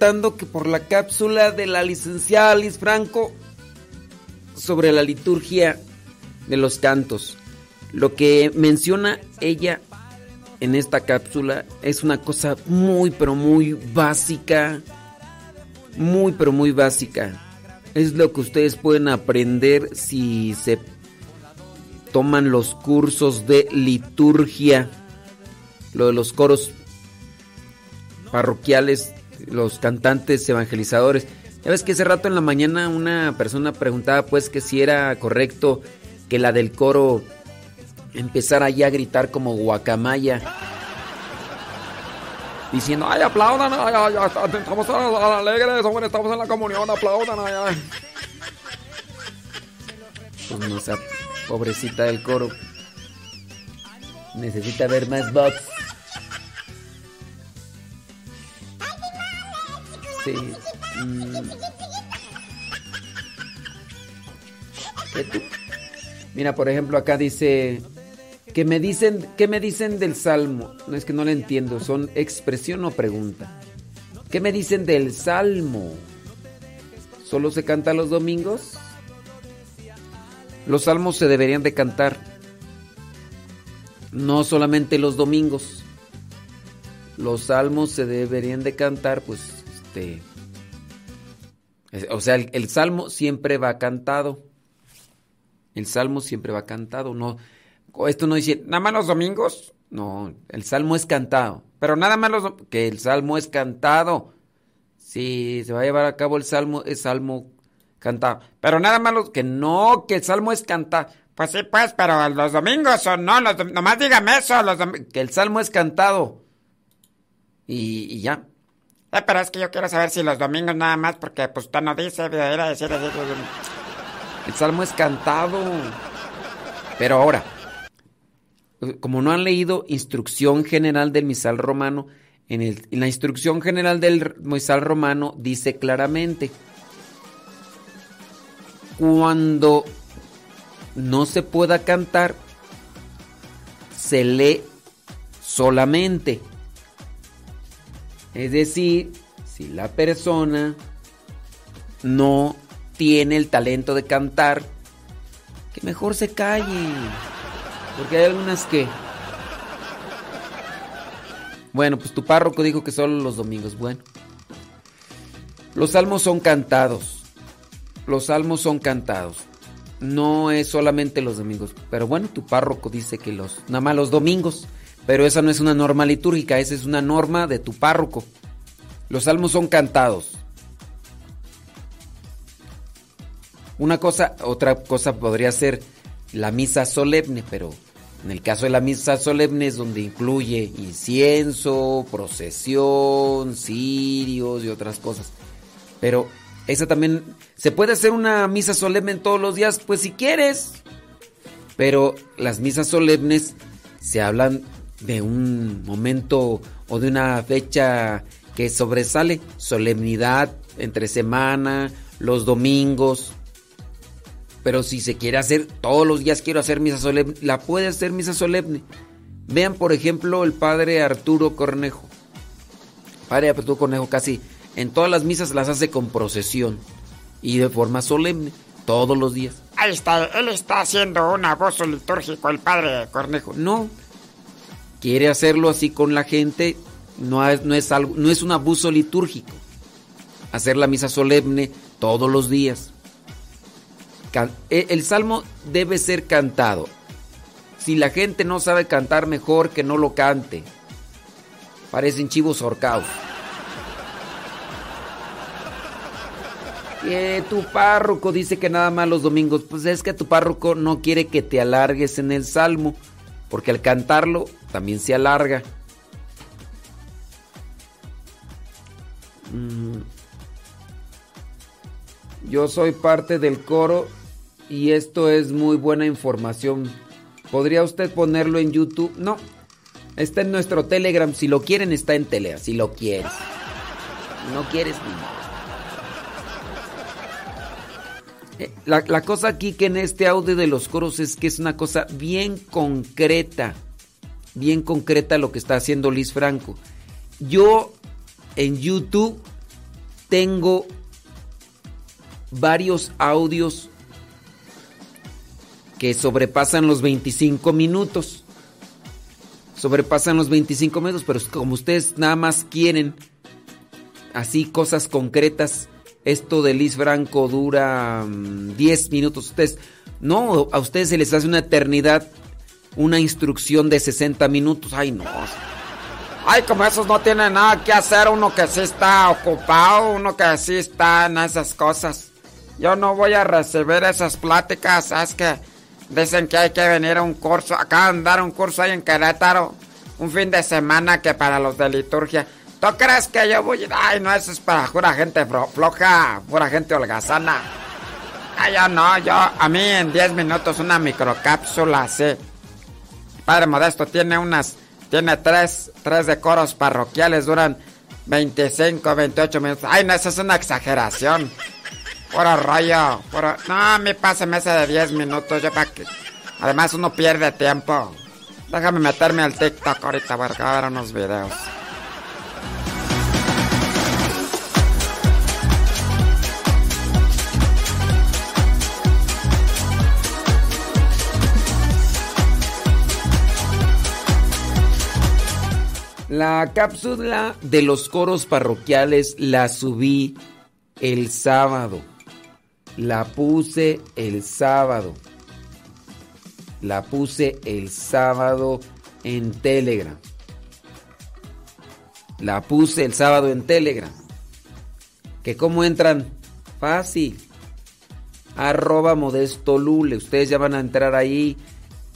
Que por la cápsula de la licenciada Alice Franco sobre la liturgia de los cantos. Lo que menciona ella en esta cápsula es una cosa muy pero muy básica. Muy pero muy básica. Es lo que ustedes pueden aprender si se toman los cursos de liturgia. Lo de los coros parroquiales, los cantantes evangelizadores. Ya ves que hace rato en la mañana una persona preguntaba pues que si era correcto que la del coro empezara ya a gritar como guacamaya. Diciendo, ay, aplaudan, ay, ay, estamos alegres, hombre, estamos en la comunión, aplaudan, ay, ay". Pues pobrecita del coro necesita ver más box. Mm. ¿Qué? Mira, por ejemplo, acá dice que me dicen, ¿qué me dicen del salmo? No es que no le entiendo, son expresión o pregunta. ¿Qué me dicen del salmo? ¿Solo se canta los domingos? Los salmos se deberían de cantar no solamente los domingos. Los salmos se deberían de cantar, pues, este, es- o sea, el, salmo siempre va cantado. El salmo siempre va cantado, no. Esto no dice, nada más los domingos. No, el salmo es cantado. Pero nada más los que el salmo es cantado. Si se va a llevar a cabo el salmo, es salmo cantado. Pero nada más los que no, que el salmo es cantado. Pues sí, pues, pero los domingos o no, los nomás dígame eso. Que el salmo es cantado. Y ya. Eh, pero es que yo quiero saber si los domingos nada más, porque pues usted no dice, era decir, El salmo es cantado. Pero ahora, como no han leído instrucción general del misal romano, en, el- en la instrucción general del misal romano dice claramente, cuando no se pueda cantar, se lee solamente. Es decir, si la persona no tiene el talento de cantar, que mejor se calle. Porque hay algunas que... Bueno, pues tu párroco dijo que solo los domingos. Bueno. Los salmos son cantados. Los salmos son cantados. No es solamente los domingos. Pero bueno, tu párroco dice que los... Nada más los domingos. Pero esa no es una norma litúrgica, esa es una norma de tu párroco. Los salmos son cantados. Una cosa, otra cosa podría ser la misa solemne, pero En el caso de la misa solemne es donde incluye incienso, procesión, cirios y otras cosas. Pero esa también se puede hacer una misa solemne todos los días, pues si quieres. Pero las misas solemnes se hablan de un momento o de una fecha que sobresale, solemnidad entre semana, los domingos. Pero si se quiere hacer todos los días quiero hacer misa solemne, la puede hacer misa solemne. Vean por ejemplo el padre Arturo Cornejo. Padre Arturo Cornejo casi en todas las misas las hace con procesión y de forma solemne todos los días. Ahí está, él está haciendo un abuso litúrgico, el padre Cornejo. No. Quiere hacerlo así con la gente, no es, no es, un abuso litúrgico. Hacer la misa solemne todos los días. E- el salmo debe ser cantado. Si la gente no sabe cantar, mejor que no lo cante. Parecen chivos horcados. Que tu párroco dice que nada más los domingos. Pues es que tu párroco no quiere que te alargues en el salmo. Porque al cantarlo también se alarga. Mm. Yo soy parte del coro y esto es muy buena información. ¿Podría usted ponerlo en YouTube? No. Está en nuestro Telegram. Si lo quieren, está en Telegram. Si lo quieres. No quieres ni. Eh, La, la cosa aquí que en este audio de los coros es que es una cosa bien concreta. Bien concreta lo que está haciendo Liz Franco. Yo en YouTube tengo varios audios que sobrepasan los 25 minutos. Sobrepasan los 25 minutos, pero como ustedes nada más quieren así cosas concretas, esto de Liz Franco dura mm, 10 minutos. Ustedes, no, a ustedes se les hace una eternidad una instrucción de 60 minutos. Ay, no. Ay, como esos no tienen nada que hacer, uno que sí está ocupado, uno que sí está en esas cosas. Yo no voy a recibir esas pláticas, es que dicen que hay que venir a un curso, acaban de dar un curso ahí en Querétaro, un fin de semana que para los de liturgia. ¿Tú crees que yo voy? Ay, no, eso es para pura gente floja, pura gente holgazana. Ay, yo no, yo, a mí en 10 minutos una microcápsula, sí. Padre Modesto tiene unas, tiene tres, tres de coros parroquiales, duran 25, 28 minutos. Ay, no, eso es una exageración. Puro rollo, puro... No, a mí pásame ese de 10 minutos, yo para que... Además uno pierde tiempo. Déjame meterme al TikTok ahorita porque voy a ver unos videos. La cápsula de los coros parroquiales la subí el sábado. La puse el sábado. La puse el sábado en Telegram. La puse el sábado en Telegram. ¿Que cómo entran? Fácil. Arroba Modesto Lule. Ustedes ya van a entrar ahí.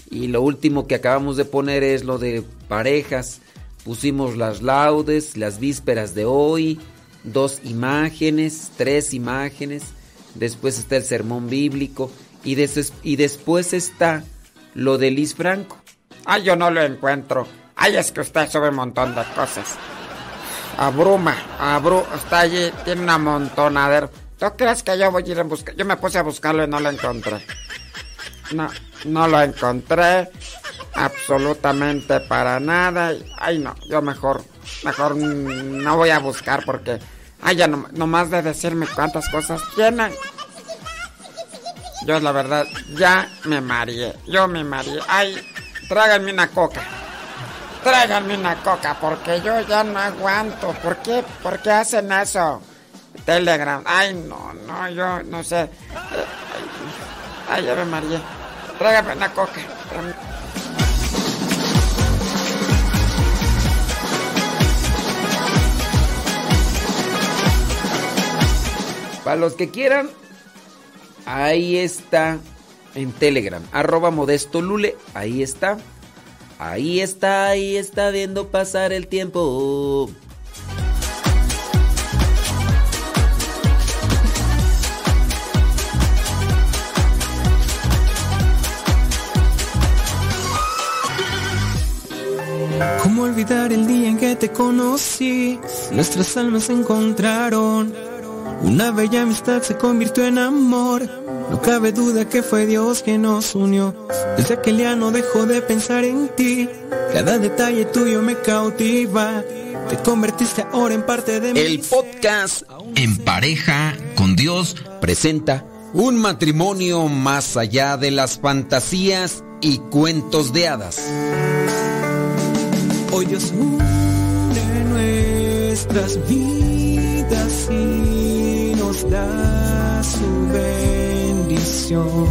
Y lo último que acabamos de poner es lo de parejas. Pusimos las laudes, las vísperas de hoy, dos imágenes, tres imágenes. Después está el sermón bíblico. Y, y después está lo de Liz Franco. Ay, yo no lo encuentro. Ay, es que usted sube un montón de cosas. Abruma, abru, está allí, tiene una montonadera. ¿Tú crees que yo voy a ir a buscar? Yo me puse a buscarlo y no lo encontré. No, no lo encontré. Absolutamente para nada. Ay, no, yo mejor, mejor no voy a buscar porque... Ay, ya no, nomás de decirme cuántas cosas tienen. Yo la verdad, ya me mareé. Yo me mareé. Ay, tráiganme una coca. Tráiganme una coca porque yo ya no aguanto. ¿Por qué? ¿Por qué hacen eso? Telegram. Ay, no, no, yo no sé. Ay, ya me mareé. Tráiganme una coca. Para los que quieran, ahí está en Telegram. Arroba Modesto Lule, ahí está. Ahí está, ahí está viendo pasar el tiempo. ¿Cómo olvidar el día en que te conocí? Nuestras almas se encontraron. Una bella amistad se convirtió en amor. No cabe duda que fue Dios quien nos unió. Desde aquel día no dejo de pensar en ti. Cada detalle tuyo me cautiva. Te convertiste ahora en parte de mí. El podcast En pareja con Dios presenta un matrimonio más allá de las fantasías y cuentos de hadas. Hoy Dios une nuestras vidas y da su bendición.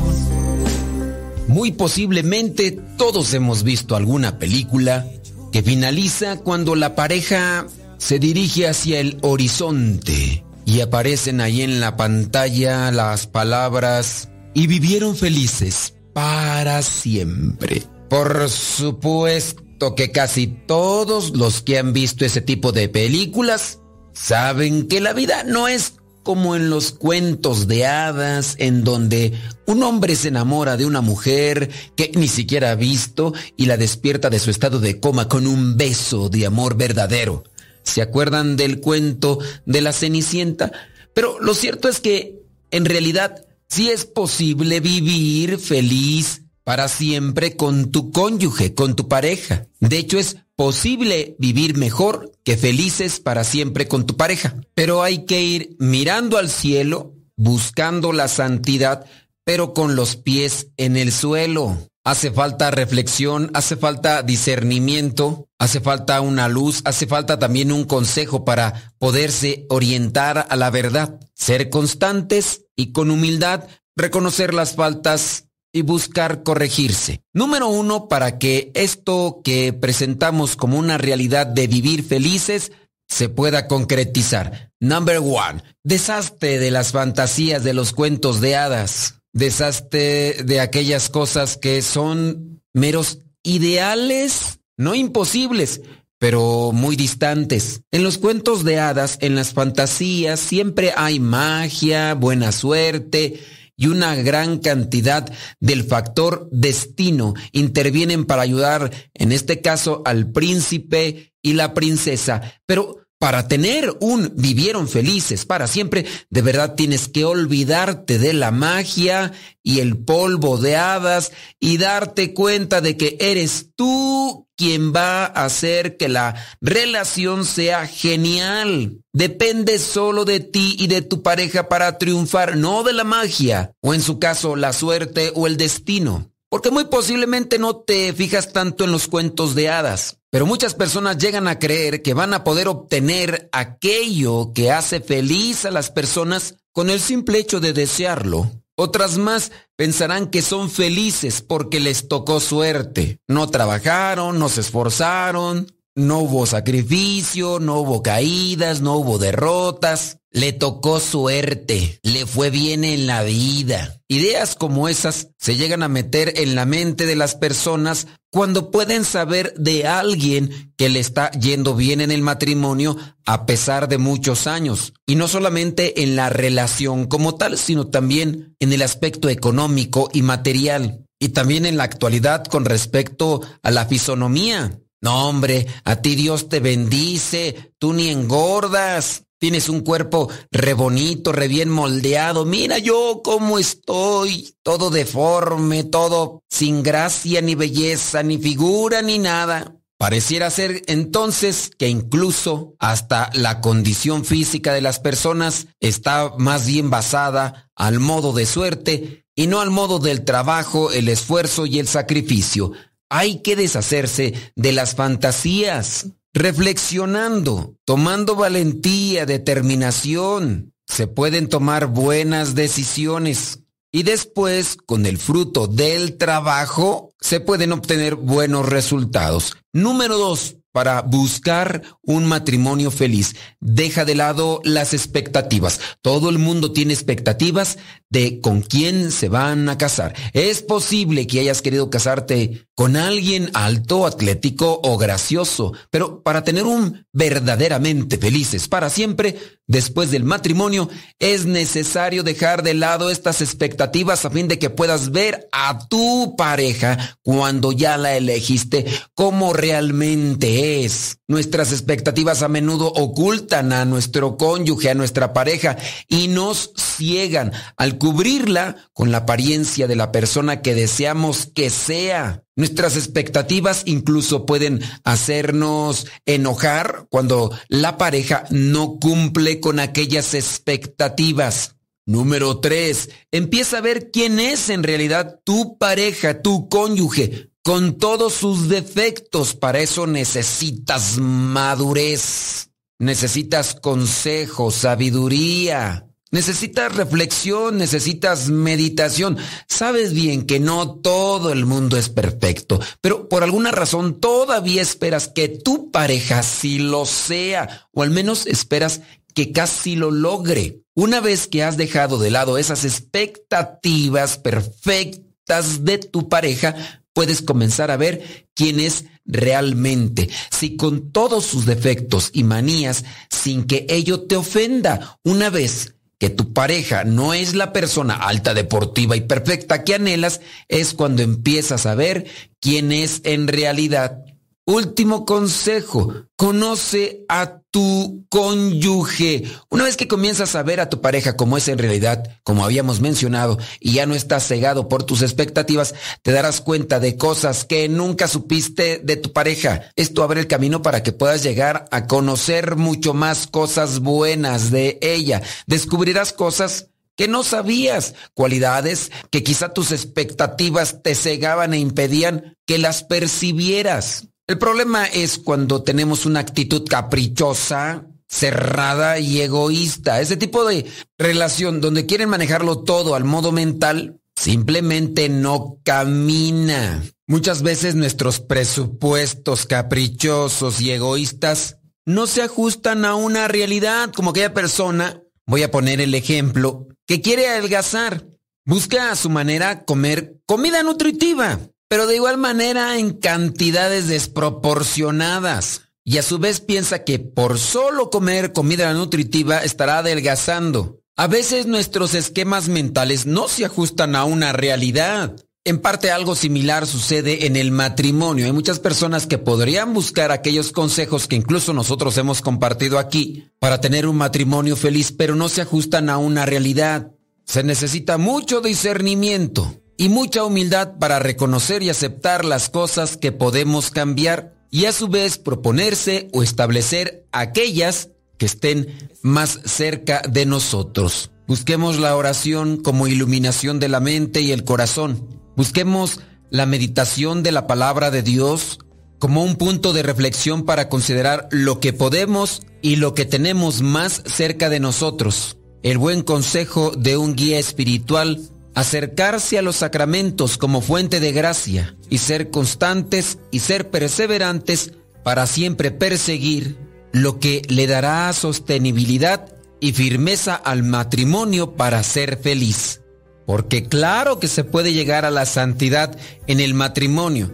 Muy posiblemente todos hemos visto alguna película que finaliza cuando la pareja se dirige hacia el horizonte y aparecen ahí en la pantalla las palabras y vivieron felices para siempre. Por supuesto que casi todos los que han visto ese tipo de películas saben que la vida no es como en los cuentos de hadas, en donde un hombre se enamora de una mujer que ni siquiera ha visto y la despierta de su estado de coma con un beso de amor verdadero. ¿Se acuerdan del cuento de la Cenicienta? Pero lo cierto es que, en realidad, sí es posible vivir feliz para siempre con tu cónyuge, con tu pareja. De hecho, es posible vivir mejor que felices para siempre con tu pareja. Pero hay que ir mirando al cielo, buscando la santidad, pero con los pies en el suelo. Hace falta reflexión, hace falta discernimiento, hace falta una luz, hace falta también un consejo para poderse orientar a la verdad. Ser constantes y con humildad reconocer las faltas y buscar corregirse. Número uno, para que esto que presentamos como una realidad de vivir felices se pueda concretizar. Number one, deshazte de las fantasías de los cuentos de hadas. Deshazte de aquellas cosas que son meros ideales, no imposibles, pero muy distantes. En los cuentos de hadas, en las fantasías, siempre hay magia, buena suerte, y una gran cantidad del factor destino intervienen para ayudar, en este caso, al príncipe y la princesa. Pero para tener un vivieron felices para siempre, de verdad tienes que olvidarte de la magia y el polvo de hadas y darte cuenta de que eres tú quien va a hacer que la relación sea genial. Depende solo de ti y de tu pareja para triunfar, no de la magia, o en su caso la suerte o el destino. Porque muy posiblemente no te fijas tanto en los cuentos de hadas, pero muchas personas llegan a creer que van a poder obtener aquello que hace feliz a las personas con el simple hecho de desearlo. Otras más pensarán que son felices porque les tocó suerte. No trabajaron, no se esforzaron, no hubo sacrificio, no hubo caídas, no hubo derrotas. Le tocó suerte, le fue bien en la vida. Ideas como esas se llegan a meter en la mente de las personas cuando pueden saber de alguien que le está yendo bien en el matrimonio a pesar de muchos años. Y no solamente en la relación como tal, sino también en el aspecto económico y material. Y también en la actualidad con respecto a la fisonomía. No, hombre, a ti Dios te bendice, tú ni engordas. Tienes un cuerpo re bonito, re bien moldeado. Mira yo cómo estoy, todo deforme, todo sin gracia, ni belleza, ni figura, ni nada. Pareciera ser entonces que incluso hasta la condición física de las personas está más bien basada al modo de suerte y no al modo del trabajo, el esfuerzo y el sacrificio. Hay que deshacerse de las fantasías, reflexionando, tomando valentía, determinación. Se pueden tomar buenas decisiones y después, con el fruto del trabajo, se pueden obtener buenos resultados. Número dos, para buscar un matrimonio feliz. Deja de lado las expectativas. Todo el mundo tiene expectativas de con quién se van a casar. Es posible que hayas querido casarte con alguien alto, atlético o gracioso, pero para tener un verdaderamente felices para siempre, después del matrimonio, es necesario dejar de lado estas expectativas a fin de que puedas ver a tu pareja cuando ya la elegiste como realmente es. Nuestras expectativas a menudo ocultan a nuestro cónyuge, a nuestra pareja y nos ciegan al cubrirla con la apariencia de la persona que deseamos que sea. Nuestras expectativas incluso pueden hacernos enojar cuando la pareja no cumple con aquellas expectativas. Número 3. Empieza a ver quién es en realidad tu pareja, tu cónyuge, con todos sus defectos. Para eso necesitas madurez, necesitas consejo, sabiduría. Necesitas reflexión, necesitas meditación. Sabes bien que no todo el mundo es perfecto, pero por alguna razón todavía esperas que tu pareja sí lo sea, o al menos esperas que casi lo logre. Una vez que has dejado de lado esas expectativas perfectas de tu pareja, puedes comenzar a ver quién es realmente, si con todos sus defectos y manías, sin que ello te ofenda, una vez que tu pareja no es la persona alta, deportiva y perfecta que anhelas, es cuando empiezas a ver quién es en realidad. Último consejo, conoce a tu cónyuge. Una vez que comienzas a ver a tu pareja como es en realidad, como habíamos mencionado, y ya no estás cegado por tus expectativas, te darás cuenta de cosas que nunca supiste de tu pareja. Esto abre el camino para que puedas llegar a conocer mucho más cosas buenas de ella. Descubrirás cosas que no sabías, cualidades que quizá tus expectativas te cegaban e impedían que las percibieras. El problema es cuando tenemos una actitud caprichosa, cerrada y egoísta. Ese tipo de relación donde quieren manejarlo todo al modo mental, simplemente no camina. Muchas veces nuestros presupuestos caprichosos y egoístas no se ajustan a una realidad como aquella persona, voy a poner el ejemplo, que quiere adelgazar. Busca a su manera comer comida nutritiva pero de igual manera en cantidades desproporcionadas. Y a su vez piensa que por solo comer comida nutritiva estará adelgazando. A veces nuestros esquemas mentales no se ajustan a una realidad. En parte algo similar sucede en el matrimonio. Hay muchas personas que podrían buscar aquellos consejos que incluso nosotros hemos compartido aquí para tener un matrimonio feliz, pero no se ajustan a una realidad. Se necesita mucho discernimiento y mucha humildad para reconocer y aceptar las cosas que podemos cambiar y a su vez proponerse o establecer aquellas que estén más cerca de nosotros. Busquemos la oración como iluminación de la mente y el corazón. Busquemos la meditación de la palabra de Dios como un punto de reflexión para considerar lo que podemos y lo que tenemos más cerca de nosotros. El buen consejo de un guía espiritual acercarse a los sacramentos como fuente de gracia y ser constantes y ser perseverantes para siempre perseguir lo que le dará sostenibilidad y firmeza al matrimonio para ser feliz. Porque claro que se puede llegar a la santidad en el matrimonio,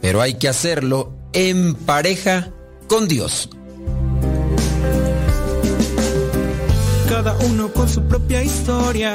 pero hay que hacerlo en pareja con Dios. Cada uno con su propia historia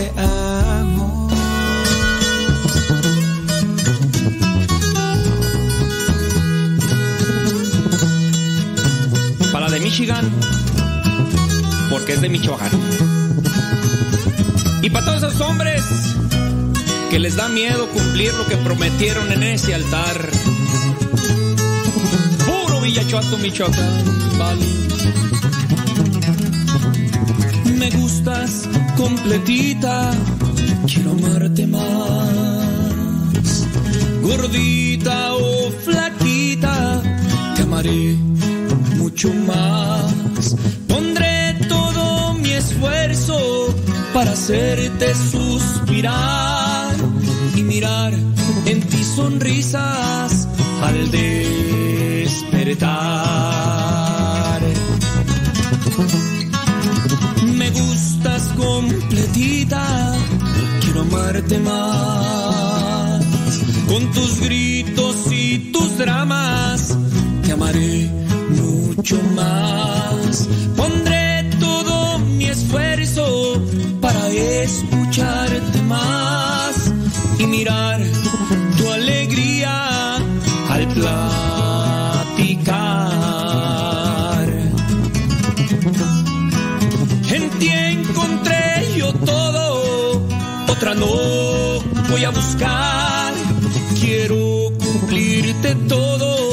Michigan, porque es de Michoacán. Y para todos esos hombres que les da miedo cumplir lo que prometieron en ese altar. Puro Villachuato, Michoacán, vale. Me gustas completita, quiero amarte más. Gordita o flaquita, te amaré mucho más. Pondré todo mi esfuerzo para hacerte suspirar y mirar en ti sonrisas al despertar. Me gustas completita, quiero amarte más. Con tus gritos y tus dramas, te amaré mucho más. Pondré todo mi esfuerzo para escucharte más y mirar tu alegría al platicar. En ti encontré yo todo, otra no voy a buscar. Quiero cumplirte todo,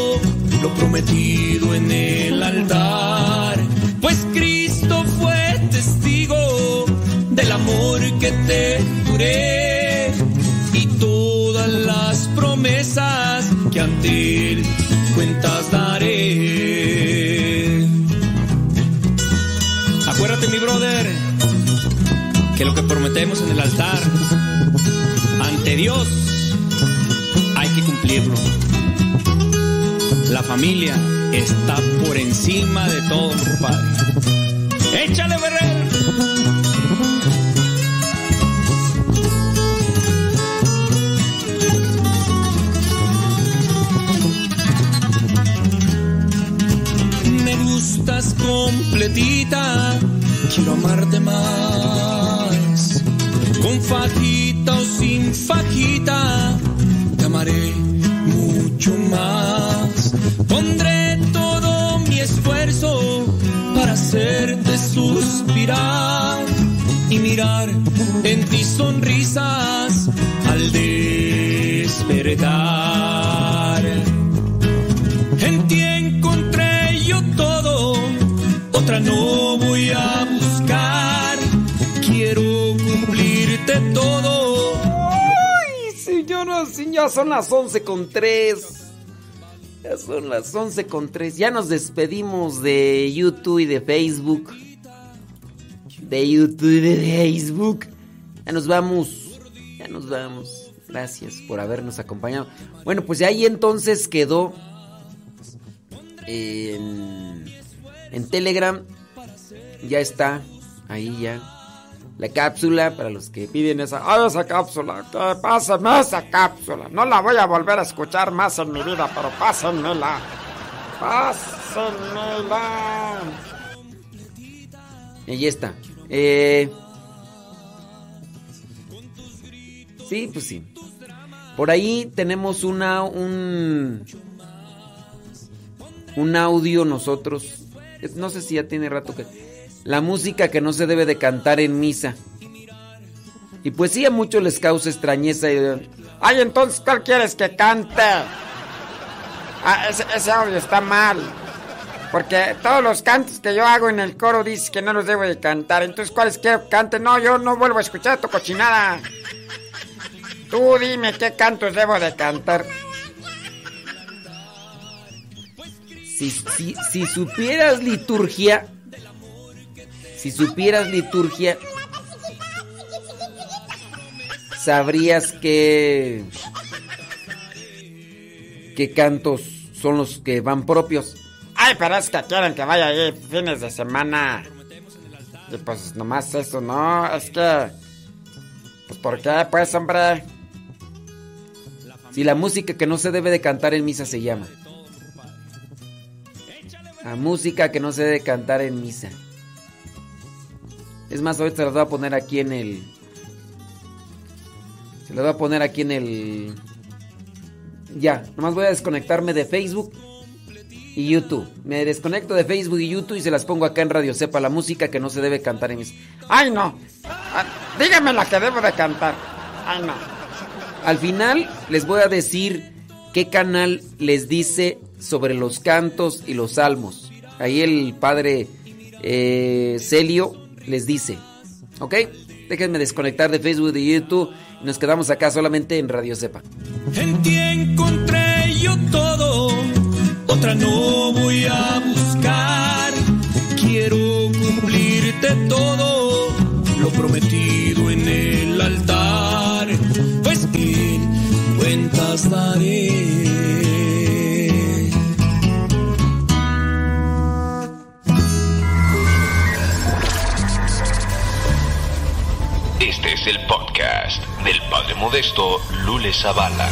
lo prometido en el altar. Pues Cristo fue testigo del amor que te juré y todas las promesas que ante él cuentas daré. Acuérdate, mi brother, que lo que prometemos en el altar ante Dios hay que cumplirlo. La familia está por encima de todo, compadre. ¡Échale, Berrer! Me gustas completita, quiero amarte más. Con fajita o sin fajita, te amaré mucho más. Hacerte suspirar y mirar en ti sonrisas al despertar. En ti encontré yo todo, otra no voy a buscar. Quiero cumplirte todo. Ay, señoras, sí, ya son las 11 con 3. Ya son las 11 con 3. Ya nos despedimos de YouTube y de Facebook. De YouTube y de Facebook. Ya nos vamos. Ya nos vamos. Gracias por habernos acompañado. Bueno, pues ahí entonces quedó en, en Telegram. Ya está. Ahí ya. La cápsula para los que Piden esa, ay, esa cápsula, pásenme esa cápsula. No la voy a volver a escuchar más en mi vida, pero pásenmela. Pásenmela. Ahí está. Eh, sí, pues sí. Por ahí tenemos una un un audio nosotros. No sé si ya tiene rato que la música que no se debe de cantar en misa. Y pues sí a muchos les causa extrañeza. y- Ay, entonces, ¿cuál quieres que cante? Ah, ese, ese audio está mal. Porque todos los cantos que yo hago en el coro dice que no los debo de cantar. Entonces, ¿cuáles quiero que cante? No, yo no vuelvo a escuchar tu cochinada. Tú dime qué cantos debo de cantar. Si, si, si supieras liturgia, si supieras liturgia, sabrías que qué cantos son los que van propios. Ay, pero es que quieren que vaya ahí fines de semana. Y pues nomás eso, ¿no? Es que... Pues ¿por qué? Pues hombre. Si la música que no se debe de cantar en misa se llama. La música que no se debe cantar en misa. Es más, ahorita se las voy a poner aquí en el. Se las voy a poner aquí en el. Ya, nomás voy a desconectarme de Facebook y YouTube. Me desconecto de Facebook y YouTube y se las pongo acá en Radio Sepa, la música que no se debe cantar en misa. Ay, no. Ah, dígame la que debo de cantar. Ay, no. Al final les voy a decir qué canal les dice sobre los cantos y los salmos. Ahí el padre eh, Celio les dice. ¿Ok? Déjenme desconectar de Facebook y YouTube nos quedamos acá solamente en Radio Cepa. En ti encontré yo todo, otra no voy a buscar. Quiero cumplirte todo, lo prometido en el altar. Pues que cuentas daré. El podcast del Padre Modesto Lule Zavala.